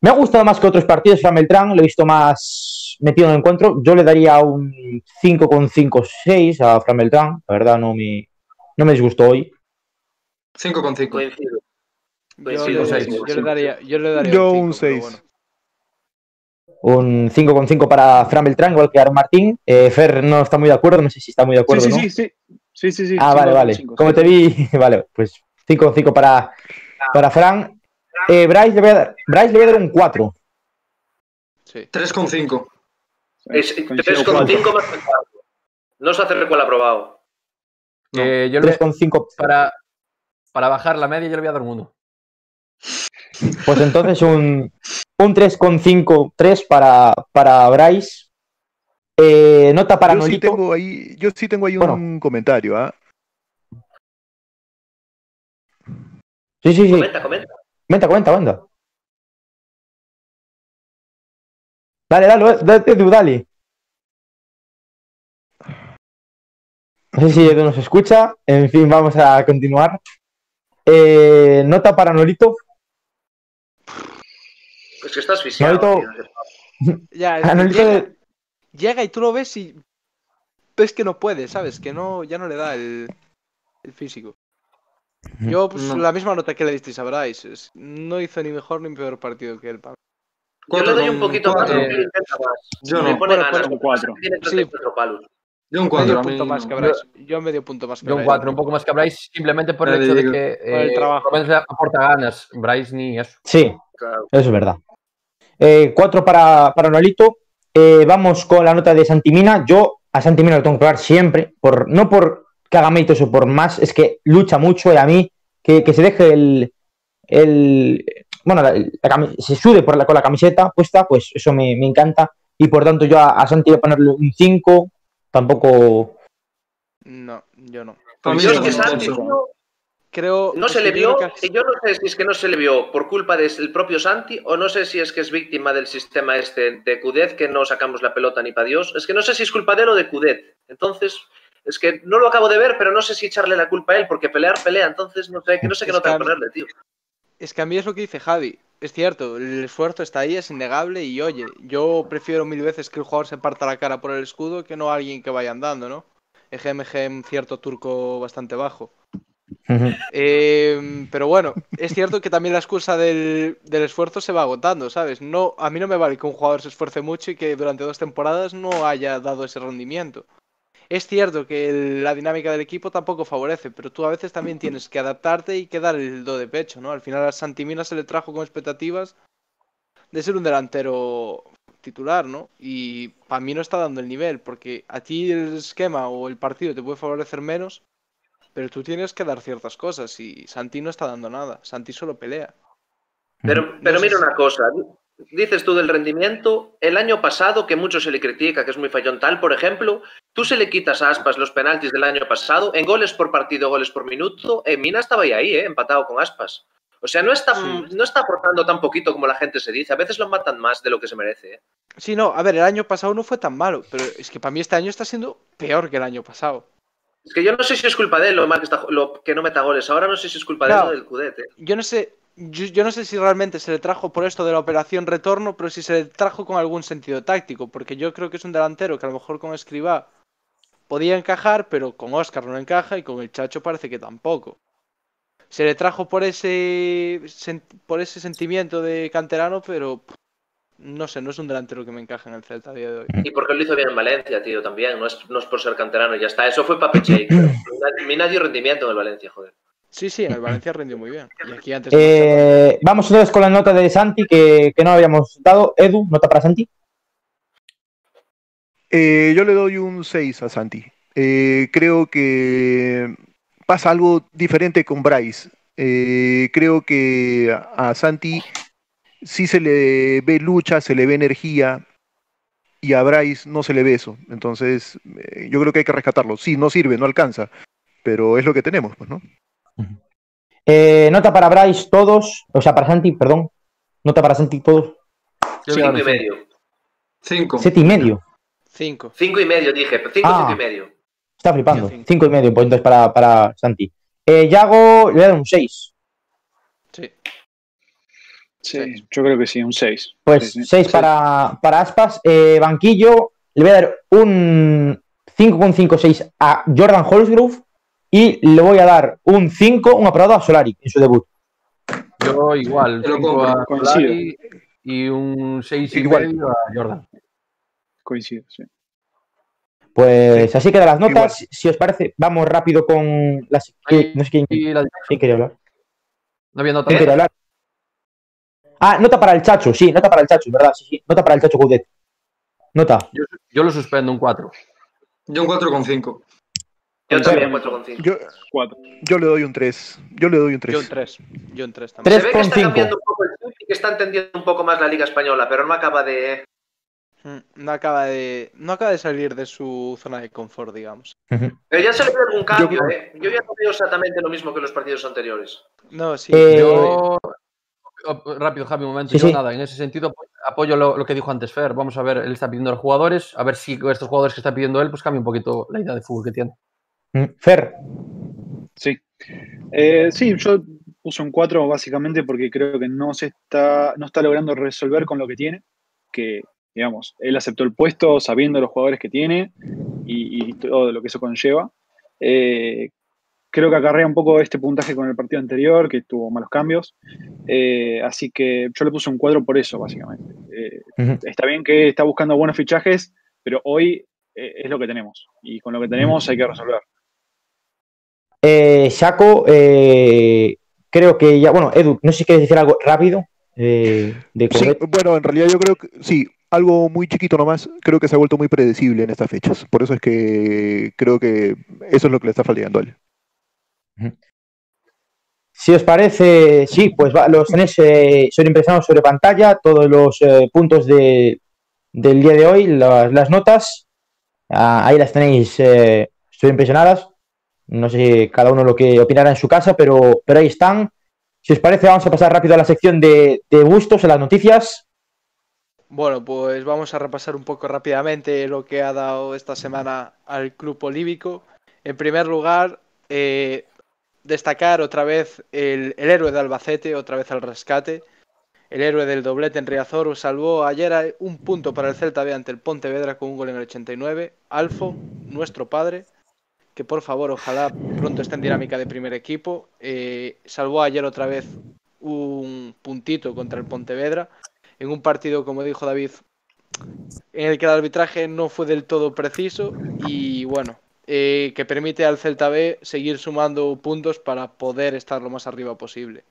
me ha gustado más que otros partidos. Fran Beltrán lo he visto más metido en el encuentro. Yo le daría un 5,5-6 a Fran Beltrán. La verdad no me, no me disgustó hoy. 5,5. Yo, yo, le daría, yo le daría yo un 6 un 5,5 para Fran Beltrán, igual que Aaron Martín. Eh, Fer no está muy de acuerdo, no sé si está muy de acuerdo. Sí, sí, ¿no? sí, sí, sí, sí, sí. Ah, vale, vale. Como te vi, vale, pues 5,5 para, para Fran. Eh, Bryce, le voy a dar, Bryce le voy a dar un 4. Sí. 3,5. 3,5 más que 4. No se hace recual aprobado. No. Eh, yo 3,5 para, para bajar la media, yo le voy a dar un 1. Pues entonces un, un 3,5, 3 para, para Bryce. Eh, nota para yo Sí tengo ahí, yo sí tengo ahí un comentario. ¿ah? Sí, sí, sí. Comenta, comenta. Comenta, comenta, comenta. Dale, dale, dale, Edu, dale. No sé si Edu nos escucha. En fin, vamos a continuar. Eh, nota para Norito. Es que estás. Norito. Ya, Norito llega, llega y tú lo ves y ves que no puede, ¿sabes? Que no, ya no le da el, el físico. Yo, pues, No. la misma nota que le disteis a Bryce. es- no hizo ni mejor ni peor partido que él. pa' mí. Yo le doy un poquito más, más. Yo Le no. pone Bueno, ganas. un cuatro. Tiene Sí. 34 palos. Yo un Medio 4. punto más que Bryce. Yo medio punto más que Yo un Bryce. 4, un poco más que Bryce, simplemente por el hecho de que Por el eh, trabajo. aporta ganas. Bryce ni eso. Sí, Claro. eso es verdad. Eh, cuatro para, para Nolito. Eh, vamos con la nota de Santimina. Yo a Santimina lo tengo que dar siempre. Por, no por que haga méritos o por más, es que lucha mucho y a mí que, que se deje el. el bueno, la, se sude por la, con la camiseta puesta, pues eso me, me encanta. Y por tanto, yo a, a Santi voy a ponerle un 5. Tampoco. No, yo no. Yo es que Santi, tío, Creo. no se le vio, que- y yo no sé si es que no se le vio por culpa del propio Santi o no sé si es que es víctima del sistema este de Cudet que no sacamos la pelota ni para Dios. Es que no sé si es culpa de él o de Cudet. Entonces, es que no lo acabo de ver, pero no sé si echarle la culpa a él porque pelear pelea, entonces no sé, que no sé qué nota ponerle, tío. Es que a mí es lo que dice Javi. Es cierto, el esfuerzo está ahí, es innegable y oye, yo prefiero mil veces que el jugador se parta la cara por el escudo que no alguien que vaya andando, ¿no? Ejem, ejem, cierto turco bastante bajo. Eh, pero bueno, es cierto que también la excusa del, del esfuerzo se va agotando, ¿sabes? No, a mí no me vale que un jugador se esfuerce mucho y que durante dos temporadas no haya dado ese rendimiento. Es cierto que la dinámica del equipo tampoco favorece, pero tú a veces también tienes que adaptarte y que dar el do de pecho, ¿no? Al final a Santimina se le trajo con expectativas de ser un delantero titular, ¿no? Y para mí no está dando el nivel, porque a ti el esquema o el partido te puede favorecer menos, pero tú tienes que dar ciertas cosas y Santi no está dando nada. Santi solo pelea. Pero, sé mira si- una cosa, dices tú del rendimiento, el año pasado, que mucho se le critica, que es muy fallón tal, por ejemplo, tú se le quitas a Aspas los penaltis del año pasado, en goles por partido, goles por minuto, eh, Mina estaba ahí, ahí, eh, empatado con Aspas. O sea, no está, Sí. no está aportando tan poquito como la gente se dice, a veces lo matan más de lo que se merece. eh. Sí, no, a ver, el año pasado no fue tan malo, pero es que para mí este año está siendo peor que el año pasado. Es que yo no sé si es culpa de él lo mal que, está, lo que no meta goles, ahora no sé si es culpa de él o del Cudet. eh. Yo no sé, yo, yo no sé si realmente se le trajo por esto de la operación retorno, pero si se le trajo con algún sentido táctico, porque yo creo que es un delantero que a lo mejor con Escribá podía encajar, pero con Oscar no encaja y con el Chacho parece que tampoco. Se le trajo por ese por ese sentimiento de canterano, pero no sé, no es un delantero que me encaja en el Celta a día de hoy. Y porque lo hizo bien en Valencia, tío, también. No es, no es por ser canterano y ya está. Eso fue Papeche. Mina dio rendimiento en el Valencia, joder. Sí, sí, en el Valencia rindió muy bien. Y aquí antes Eh, vamos entonces con la nota de Santi que, que no habíamos dado. Edu, nota para Santi. Eh, yo le doy un 6 a Santi. Eh, creo que pasa algo diferente con Bryce. Eh, creo que a a Santi sí se le ve lucha, se le ve energía y a Bryce no se le ve eso. Entonces, eh, yo creo que hay que rescatarlo. Sí, no sirve, no alcanza, pero es lo que tenemos, pues, ¿no? Eh, nota para Bryce todos, o sea, para Santi, perdón. Nota para Santi todos. Yo Cinco y medio. 5. Siete y medio. 5. Cinco y medio, dije. Cinco, Ah. cinco y medio. Está flipando. Cinco. Cinco y medio, pues entonces para, para Santi. Eh, Yago, le voy a dar un 6. Sí. Sí, yo creo que sí, un 6. Pues Sí, sí. 6 para, para Aspas. Eh, banquillo, le voy a dar un 5,56 a Jordan Holsgrove. Y le voy a dar un 5, un aprobado a Solari en su debut. Yo igual, Te lo 5 compro, a. Solari y un 6 y Igual. medio a Jordan. Coincido, sí. Pues así quedan las notas. Igual. Si os parece, vamos rápido con las. que- no sé quién, quién quería hablar. no había nota. ¿Quién quería hablar? Ah, nota para el Chacho, sí, nota para el Chacho, ¿verdad? Sí, sí, nota para el Chacho Coudet. Nota. Yo, yo lo suspendo un 4. Yo un 4,5. Yo también 4,5. Yo, 4. yo le doy un 3. Yo le doy un 3. Yo un 3. Yo un 3 también. Se ve que está 3,5. cambiando un poco el chip y que está entendiendo un poco más la Liga Española, pero no acaba de. Mm, no acaba de, no acaba de salir de su zona de confort, digamos. Pero ya se le ve algún cambio, yo, ¿eh? Yo ya no veo exactamente lo mismo que los partidos anteriores. No, sí. Eh, yo... Rápido, Javi, un momento. yo nada, en ese sentido apoyo lo, que dijo antes Fer. Vamos a ver, él está pidiendo a los jugadores, a ver si estos jugadores que está pidiendo él, pues cambia un poquito la idea de fútbol que tiene. Mm, Fer. Sí. Eh, sí, yo puse un 4 básicamente porque creo que no se está, no está logrando resolver con lo que tiene, que digamos, él aceptó el puesto sabiendo los jugadores que tiene y, todo lo que eso conlleva. Eh, creo que acarrea un poco este puntaje con el partido anterior, que tuvo malos cambios. Eh, así que yo le puse un cuadro por eso, básicamente. Eh, está bien que está buscando buenos fichajes, pero hoy es lo que tenemos. Y con lo que tenemos hay que resolver. Saco, creo que ya, bueno, Edu, no sé si quieres decir algo rápido. de sí, bueno, en realidad yo creo que sí, algo muy chiquito nomás, creo que se ha vuelto muy predecible en estas fechas. Por eso es que creo que eso es lo que le está fallando a él. Si os parece, sí, pues los tenéis eh, son impresionados sobre pantalla, todos los eh, puntos de, del día de hoy, las, notas, ah, ahí las tenéis, eh, estoy impresionadas. No sé cada uno lo que opinará en su casa, pero, pero ahí están. Si os parece, vamos a pasar rápido a la sección de, de gustos, en las noticias. Bueno, pues vamos a repasar un poco rápidamente lo que ha dado esta semana al club olívico. En primer lugar, eh, destacar otra vez el, héroe de Albacete, otra vez al rescate. El héroe del doblete en Riazor salvó ayer un punto para el Celta B ante el Pontevedra con un gol en el 89. Alfo, nuestro padre, que por favor ojalá pronto esté en dinámica de primer equipo, eh, salvó ayer otra vez un puntito contra el Pontevedra en un partido, como dijo David, en el que el arbitraje no fue del todo preciso y bueno, eh, que permite al Celta B seguir sumando puntos para poder estar lo más arriba posible.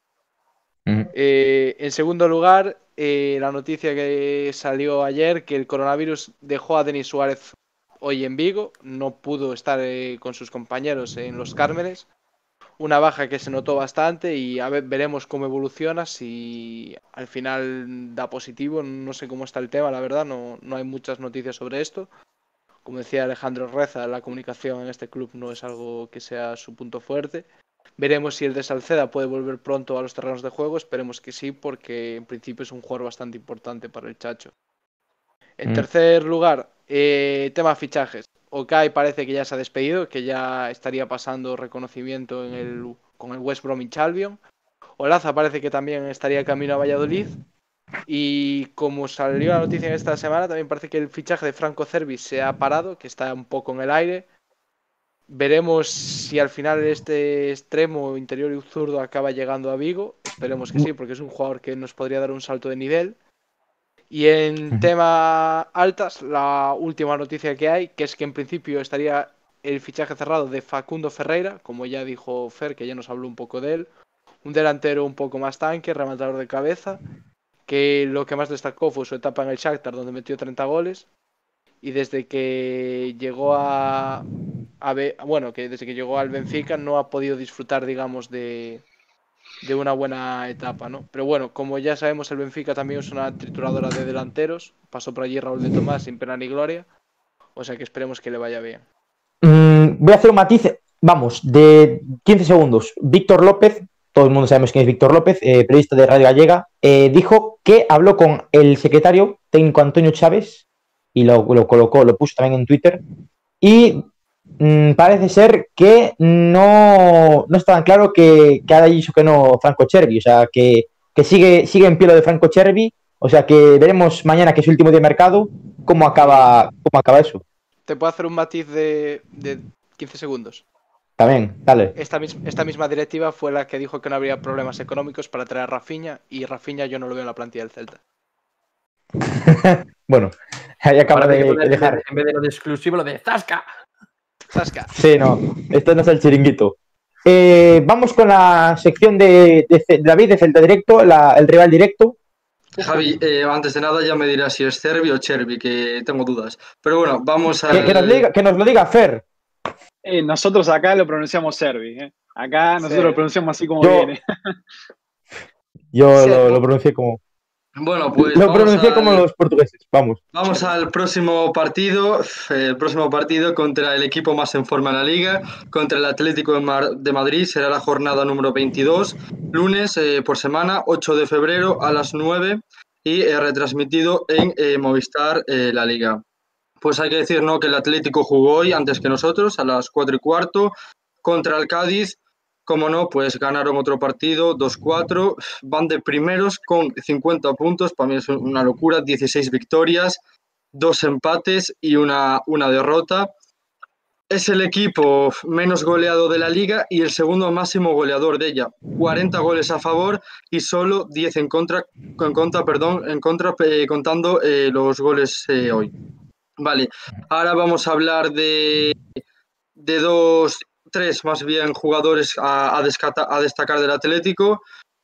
Eh, en segundo lugar, eh, la noticia que salió ayer, que el coronavirus dejó a Denis Suárez hoy en Vigo, no pudo estar con sus compañeros en los Cármenes una baja que se notó bastante y a ver, veremos cómo evoluciona, si al final da positivo, no sé cómo está el tema, la verdad, no, no hay muchas noticias sobre esto. Como decía Alejandro Reza, la comunicación en este club no es algo que sea su punto fuerte. Veremos si el de Salceda puede volver pronto a los terrenos de juego, esperemos que sí, porque en principio es un jugador bastante importante para el Chacho. En mm. tercer lugar, eh, tema fichajes. Okai parece que ya se ha despedido, que ya estaría pasando reconocimiento en el, con el West Bromwich Albion. Olaza parece que también estaría camino a Valladolid. Y como salió la noticia en esta semana, también parece que el fichaje de Franco Cervi se ha parado, que está un poco en el aire. Veremos si al final este extremo interior y zurdo acaba llegando a Vigo. Esperemos que sí, porque es un jugador que nos podría dar un salto de nivel. Y en tema altas, la última noticia que hay, que es que en principio estaría el fichaje cerrado de Facundo Ferreira, como ya dijo Fer, que ya nos habló un poco de él. Un delantero un poco más tanque, rematador de cabeza, que lo que más destacó fue su etapa en el Shakhtar, donde metió 30 goles. Y desde que llegó a, bueno, que desde que llegó al Benfica no ha podido disfrutar, digamos, de, de una buena etapa, ¿no? Pero bueno, como ya sabemos, el Benfica también es una trituradora de delanteros. Pasó por allí Raúl de Tomás sin pena ni gloria. O sea que esperemos que le vaya bien. Mm, voy a hacer un matiz, vamos, de 15 segundos. Víctor López, todo el mundo sabemos quién es Víctor López, eh, periodista de Radio Gallega, eh, dijo que habló con el secretario técnico Antonio Chávez y lo, lo colocó, lo puso también en Twitter. Y Mm, parece ser que no, no está tan claro que, que ha dicho que no Franco Cervi, o sea, que, sigue, sigue en pie lo de Franco Cervi, o sea, que veremos mañana, que es el último día de mercado, cómo acaba, cómo acaba eso. ¿Te puedo hacer un matiz de, de 15 segundos? También, dale. Esta, esta misma directiva fue la que dijo que no habría problemas económicos para traer a Rafinha y Rafinha yo no lo veo en la plantilla del Celta. bueno, ahí acaba de, dejar. En vez de lo de exclusivo, lo de Zasca. Sí, no, esto no es el chiringuito. Eh, vamos con la sección de, David de Celta Directo, el rival directo. Javi, eh, antes de nada ya me dirás si es Cervi o Chervi, que tengo dudas. Pero bueno, vamos a. Que, nos, lo diga Fer. Eh, nosotros acá lo pronunciamos Cervi. Acá nosotros lo pronunciamos así como viene. yo lo, lo pronuncié como. Bueno, pues. Lo pronuncié como los portugueses. Vamos. Vamos al próximo partido. El próximo partido contra el equipo más en forma de la liga, contra el Atlético de, Madrid. Será la jornada número 22, lunes eh, por semana, 8 de febrero a las 9 y eh, retransmitido en eh, Movistar la liga. Pues hay que decir ¿no? que el Atlético jugó hoy antes que nosotros, a las 4 y cuarto, contra el Cádiz como no, pues ganaron otro partido, 2-4, van de primeros con 50 puntos, para mí es una locura, 16 victorias, dos empates y una, una derrota. Es el equipo menos goleado de la liga y el segundo máximo goleador de ella. 40 goles a favor y solo 10 en contra, en contra, perdón, en contra eh, contando eh, los goles eh, hoy. Vale, ahora vamos a hablar de, de dos tres más bien jugadores a, a, destacar del Atlético.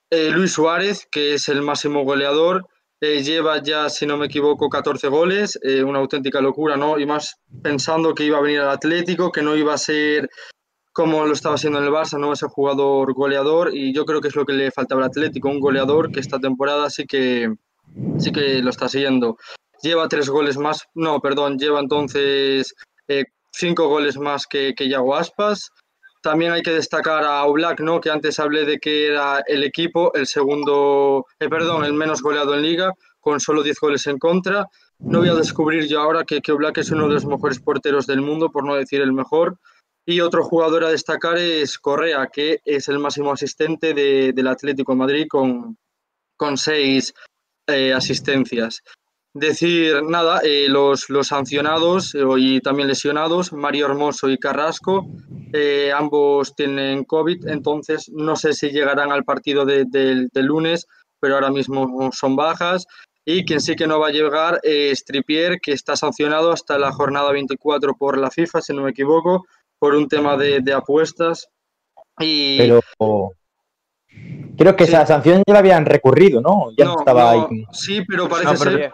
Eh, Luis Suárez, que es el máximo goleador, eh, lleva ya, si no me equivoco, 14 goles, eh, una auténtica locura, ¿no? Y más pensando que iba a venir al Atlético, que no iba a ser como lo estaba haciendo en el Barça, no ese jugador goleador, y yo creo que es lo que le faltaba al Atlético, un goleador que esta temporada sí que, sí que lo está siguiendo. Lleva tres goles más, no, perdón, lleva entonces cinco goles más que, que Yago Aspas. También hay que destacar a Oblak, ¿no? que antes hablé de que era el equipo, el segundo, eh, perdón, el menos goleado en liga, con solo 10 goles en contra. No voy a descubrir yo ahora que, que Oblak es uno de los mejores porteros del mundo, por no decir el mejor. Y otro jugador a destacar es Correa, que es el máximo asistente del Atlético de Madrid con, con seis eh, asistencias. Decir nada, eh, los, los, sancionados eh, y también lesionados, Mario Hermoso y Carrasco, eh, ambos tienen COVID, entonces no sé si llegarán al partido del de, lunes, pero ahora mismo son bajas. Y quien sí que no va a llegar es Tripier, que está sancionado hasta la jornada 24 por la FIFA, si no me equivoco, por un tema de, de apuestas. Y... Pero creo que esa sanción ya la habían recurrido, ¿no? Ya no, estaba ahí. Sí, pero parece ser.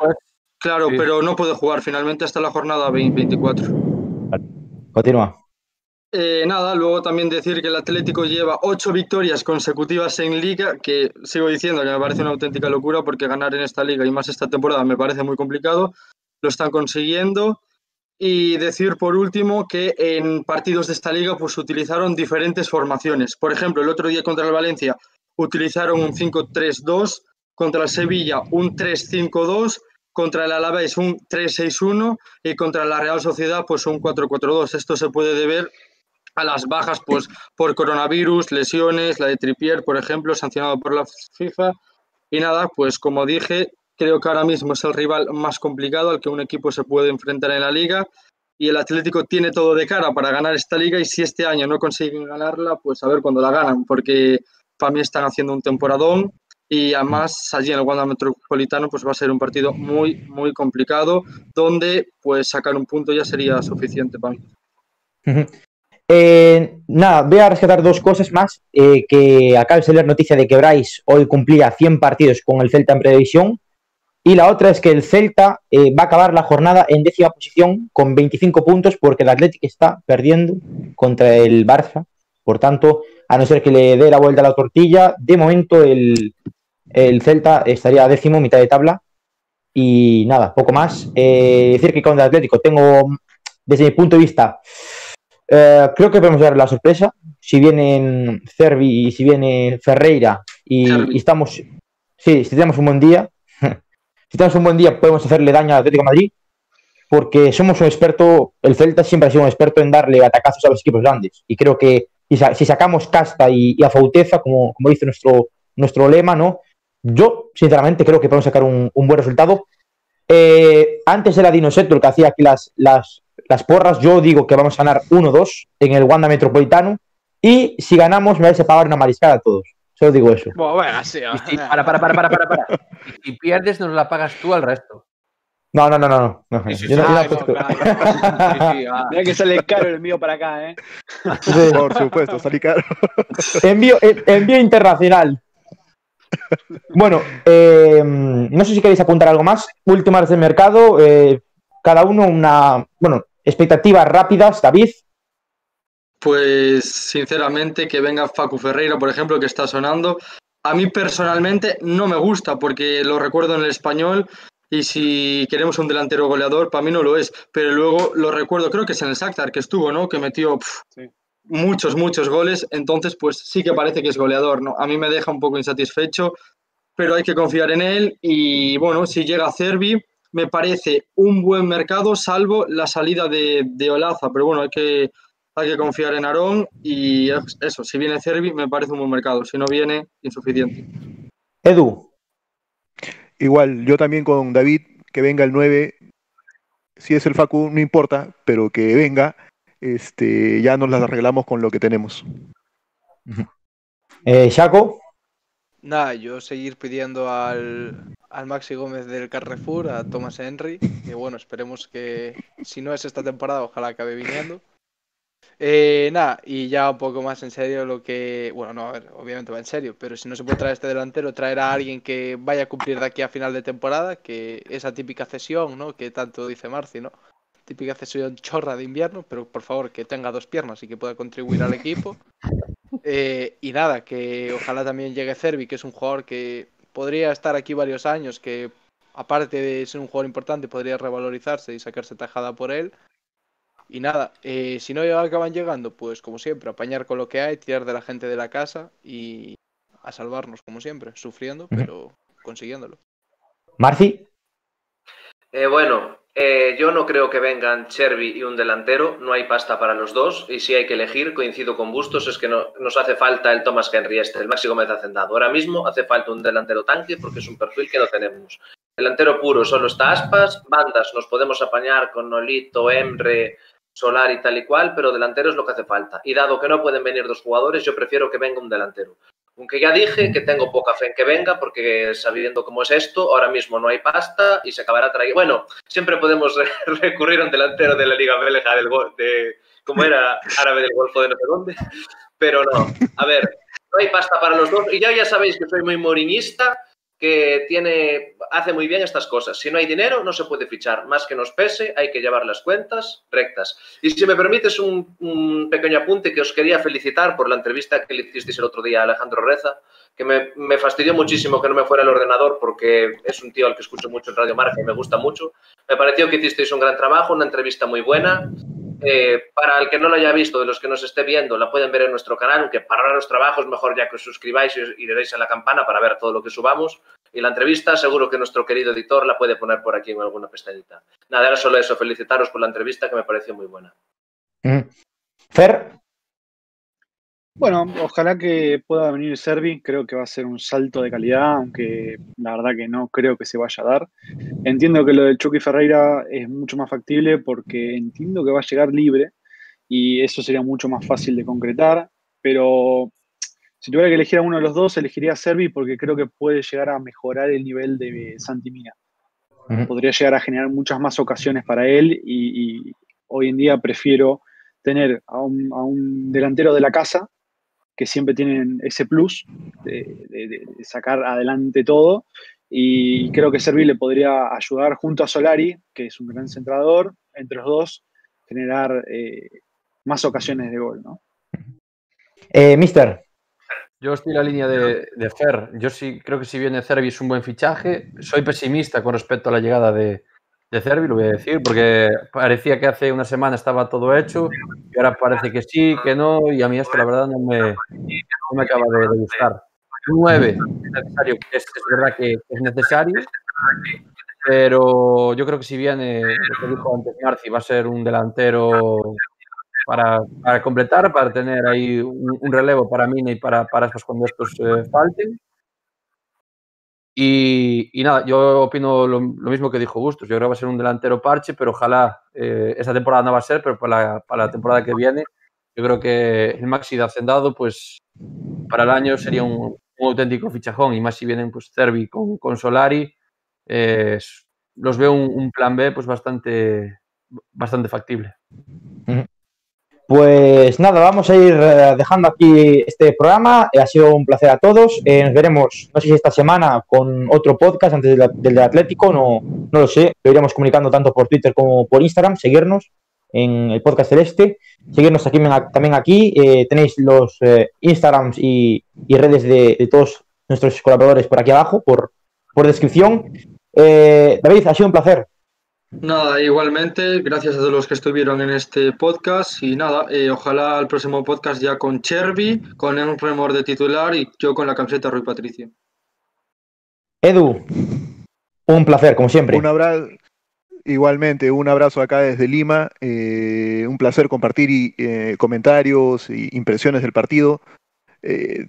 Claro, pero no puede jugar finalmente hasta la jornada 24. Continúa. Eh, nada, luego también decir que el Atlético lleva ocho victorias consecutivas en liga, que sigo diciendo que me parece una auténtica locura porque ganar en esta liga y más esta temporada me parece muy complicado. Lo están consiguiendo. Y decir por último que en partidos de esta liga pues utilizaron diferentes formaciones. Por ejemplo, el otro día contra el Valencia utilizaron un 5-3-2, contra el Sevilla un 3-5-2 contra el Alavés un 3-6-1 y contra la Real Sociedad pues un 4-4-2. Esto se puede deber a las bajas pues por coronavirus, lesiones, la de Tripier, por ejemplo, sancionado por la FIFA. Y nada, pues como dije, creo que ahora mismo es el rival más complicado al que un equipo se puede enfrentar en la liga y el Atlético tiene todo de cara para ganar esta liga y si este año no consiguen ganarla, pues a ver cuándo la ganan, porque para mí están haciendo un temporadón y además allí en el Wanda Metropolitano pues va a ser un partido muy muy complicado donde pues sacar un punto ya sería suficiente para. Eh, nada, voy a rescatar dos cosas más. Eh, que acaba de salir noticia de que Bryce hoy cumplía 100 partidos con el Celta en previsión. Y la otra es que el Celta eh, va a acabar la jornada en décima posición con 25 puntos porque el Atlético está perdiendo contra el Barça. Por tanto, a no ser que le dé la vuelta a la tortilla, de momento el, el Celta estaría décimo, mitad de tabla. Y nada, poco más. Eh, decir que con el Atlético tengo, desde mi punto de vista, eh, creo que podemos dar la sorpresa. Si vienen Cervi y si viene Ferreira y, estamos, sí, si tenemos un buen día, si tenemos un buen día podemos hacerle daño al Atlético de Madrid, porque somos un experto, el Celta siempre ha sido un experto en darle atacazos a los equipos grandes. Y creo que si sacamos casta y, a Fauteza, como, como dice nuestro, nuestro lema, ¿no? Yo, sinceramente, creo que podemos sacar un, buen resultado. Eh, antes era Dinoseto el que hacía aquí las, las, porras. Yo digo que vamos a ganar 1-2 en el Wanda Metropolitano. Y si ganamos, me vais a pagar una mariscada a todos. Solo digo eso. Bueno, sí, para, para, para, para, para, para. Si pierdes, nos la pagas tú al resto. No, no, no, no. no. Mira que sale caro el envío para acá, ¿eh? Por supuesto, sale caro. envío, envío internacional. Bueno, eh, no sé si queréis apuntar algo más. Últimas del mercado, eh, cada uno una, bueno, expectativas rápidas, David. Pues sinceramente que venga Facu Ferreira, por ejemplo, que está sonando. a mí personalmente no me gusta porque lo recuerdo en el español y si queremos un delantero goleador, para mí no lo es, pero luego lo recuerdo, creo que es en el Shakhtar que estuvo, ¿no? Que metió muchos, muchos goles, entonces pues sí que parece que es goleador, ¿no? A mí me deja un poco insatisfecho, pero hay que confiar en él y bueno, si llega a Cervi, me parece un buen mercado, salvo la salida de, de Olaza, pero bueno, hay que, hay que confiar en Aarón y eso, si viene Cervi me parece un buen mercado, si no viene, insuficiente. Edu. Igual, yo también con David, que venga el 9, si es el Facu, no importa, pero que venga, este, ya nos las arreglamos con lo que tenemos. Eh, Chaco. Nada, yo seguir pidiendo al, al Maxi Gómez del Carrefour, a Thomas Henry, que bueno, esperemos que si no es esta temporada, ojalá acabe viniendo. Eh, nada, y ya un poco más en serio lo que. Bueno, no, a ver, obviamente va en serio, pero si no se puede traer este delantero, traer a alguien que vaya a cumplir de aquí a final de temporada, que esa típica cesión, ¿no? Que tanto dice Marci, ¿no? Típica cesión chorra de invierno, pero por favor que tenga dos piernas y que pueda contribuir al equipo. Eh, y nada, que ojalá también llegue Cervi, que es un jugador que podría estar aquí varios años, que aparte de ser un jugador importante, podría revalorizarse y sacarse tajada por él. Y nada, eh, si no acaban llegando, pues como siempre, apañar con lo que hay, tirar de la gente de la casa y a salvarnos, como siempre, sufriendo, pero consiguiéndolo. Marci. Eh, bueno, eh, yo no creo que vengan Chervi y un delantero, no hay pasta para los dos, y si hay que elegir, coincido con Bustos, es que no, nos hace falta el Thomas Henry este, el máximo Gómez Hacendado. Ahora mismo hace falta un delantero tanque porque es un perfil que no tenemos. Delantero puro solo está Aspas, bandas nos podemos apañar con Nolito, Emre, Solar y tal y cual, pero delantero es lo que hace falta. Y dado que no pueden venir dos jugadores, yo prefiero que venga un delantero. Aunque ya dije que tengo poca fe en que venga, porque sabiendo cómo es esto, ahora mismo no hay pasta y se acabará trayendo. Bueno, siempre podemos recurrir a un delantero de la Liga Belga del de como era árabe del Golfo de no sé dónde, pero no. A ver, no hay pasta para los dos. Y ya ya sabéis que soy muy moriñista que tiene, hace muy bien estas cosas. Si no hay dinero, no se puede fichar. Más que nos pese, hay que llevar las cuentas rectas. Y si me permites un, pequeño apunte que os quería felicitar por la entrevista que le hicisteis el otro día a Alejandro Reza, que me, me, fastidió muchísimo que no me fuera el ordenador porque es un tío al que escucho mucho en Radio Marca y me gusta mucho. Me pareció que hicisteis un gran trabajo, una entrevista muy buena eh, para el que no lo haya visto, de los que nos esté viendo, la pueden ver en nuestro canal, aunque para los trabajos mejor ya que os suscribáis y, le deis a la campana para ver todo lo que subamos. Y la entrevista seguro que nuestro querido editor la puede poner por aquí en alguna pestañita. Nada, era solo eso, felicitaros por la entrevista que me pareció muy buena. Mm. Fer, bueno, ojalá que pueda venir Servi, creo que va a ser un salto de calidad, aunque la verdad que no creo que se vaya a dar. Entiendo que lo del Chucky Ferreira es mucho más factible porque entiendo que va a llegar libre y eso sería mucho más fácil de concretar, pero si tuviera que elegir a uno de los dos, elegiría a Servi porque creo que puede llegar a mejorar el nivel de Santimina. Podría llegar a generar muchas más ocasiones para él y, hoy en día prefiero tener a un delantero de la casa que siempre tienen ese plus de, sacar adelante todo. Y creo que Servi le podría ayudar junto a Solari, que es un gran centrador, entre los dos, generar eh, más ocasiones de gol, ¿no? Eh, mister. Yo estoy en la línea de, Fer. Yo sí creo que si viene Cervi es un buen fichaje. Soy pesimista con respecto a la llegada de, de Cervi, lo voy a decir, porque parecía que hace una semana estaba todo hecho y ahora parece que sí, que no, y a mí esto la verdad no me, no me acaba de, gustar. 9 es necesario, es, verdad que es necesario, pero yo creo que si viene, lo que dijo antes Marci, va a ser un delantero para, para completar, para tener ahí un, relevo para Mina y para, para estos cuando estos eh, falten y, nada, yo opino lo, mismo que dijo Bustos. Yo creo que va a ser un delantero parche, pero ojalá eh, esa temporada no va a ser, pero para la, temporada que viene, yo creo que el Maxi de Hacendado, pues para el año sería un, auténtico fichajón. Y más si vienen pues Cervi con, con Solari, eh, los veo un, plan B pues bastante, bastante factible. Pues nada, vamos a ir eh, dejando aquí este programa. Ha sido un placer a todos. Eh, nos veremos, no sé si esta semana, con otro podcast antes del, del Atlético, no, no lo sé. Lo iremos comunicando tanto por Twitter como por Instagram. Seguirnos en el podcast celeste. Seguirnos aquí, también aquí. Eh, tenéis los Instagrams y, redes de, todos nuestros colaboradores por aquí abajo, por, por descripción. Eh, David, ha sido un placer. Nada, igualmente, gracias a todos los que estuvieron en este podcast y nada, eh, ojalá el próximo podcast ya con Cherby, con un remor de titular y yo con la camiseta Rui Patricio. Edu, un placer, como siempre. Un abrazo, igualmente, un abrazo acá desde Lima, eh, un placer compartir eh, comentarios e impresiones del partido.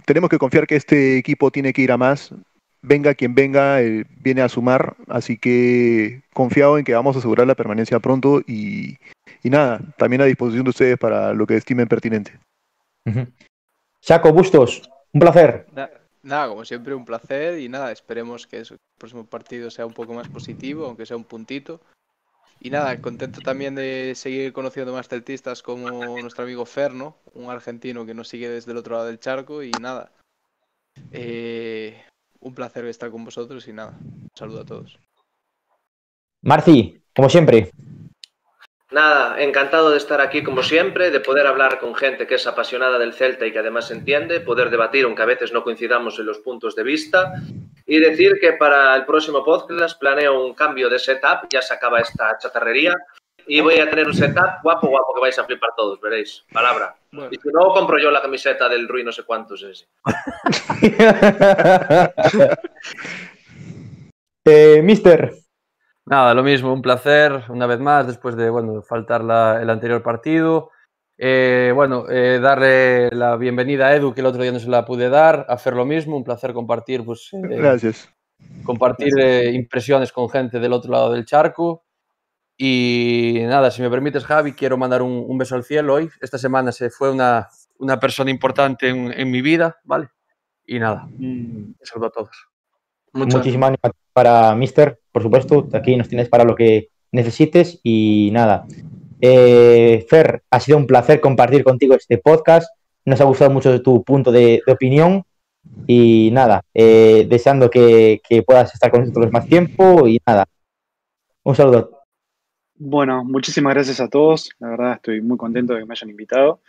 tenemos que confiar que este equipo tiene que ir a más, venga quien venga, eh, viene a sumar, así que confiado en que vamos a asegurar la permanencia pronto y, nada, también a disposición de ustedes para lo que estimen pertinente. Saco, Bustos, un placer. Nada, como siempre, un placer y nada, esperemos que el próximo partido sea un poco más positivo, aunque sea un puntito. Y nada, contento también de seguir conociendo más celtistas como nuestro amigo Ferno, un argentino que nos sigue desde el otro lado del charco y nada. Eh, un placer estar con vosotros y nada, un saludo a todos. Marci, como siempre. Nada, encantado de estar aquí como siempre, de poder hablar con gente que es apasionada del Celta y que además entiende, poder debatir, aunque a veces no coincidamos en los puntos de vista, y decir que para el próximo podcast planeo un cambio de setup, ya se acaba esta chatarrería, y voy a tener un setup guapo, guapo, que vais a flipar todos, veréis. Palabra. Y si no, compro yo la camiseta del Rui no sé cuántos ese. eh, mister. Nada, lo mismo, un placer una vez más después de bueno, faltar la, el anterior partido. Eh, bueno, eh, darle la bienvenida a Edu, que el otro día no se la pude dar, hacer lo mismo, un placer compartir, pues, eh, Gracias. compartir eh, impresiones con gente del otro lado del charco. Y nada, si me permites, Javi, quiero mandar un, un beso al cielo hoy. Esta semana se fue una, una persona importante en, en, mi vida, ¿vale? Y nada, un saludo a todos. Muchas. Muchísimas gracias para Mister, por supuesto. Aquí nos tienes para lo que necesites. Y nada, eh, Fer, ha sido un placer compartir contigo este podcast. Nos ha gustado mucho tu punto de, de opinión. Y nada, eh, deseando que, que puedas estar con nosotros más tiempo. Y nada, un saludo. Bueno, muchísimas gracias a todos. La verdad estoy muy contento de que me hayan invitado.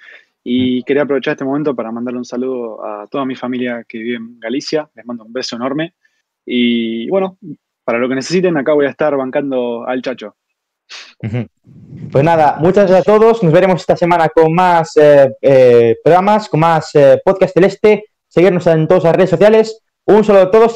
Y quería aprovechar este momento para mandarle un saludo a toda mi familia que vive en Galicia. Les mando un beso enorme. Y bueno, para lo que necesiten, acá voy a estar bancando al chacho. Pues nada, muchas gracias a todos. Nos veremos esta semana con más eh, eh, programas, con más eh, podcast celeste. Seguirnos en todas las redes sociales. Un saludo a todos.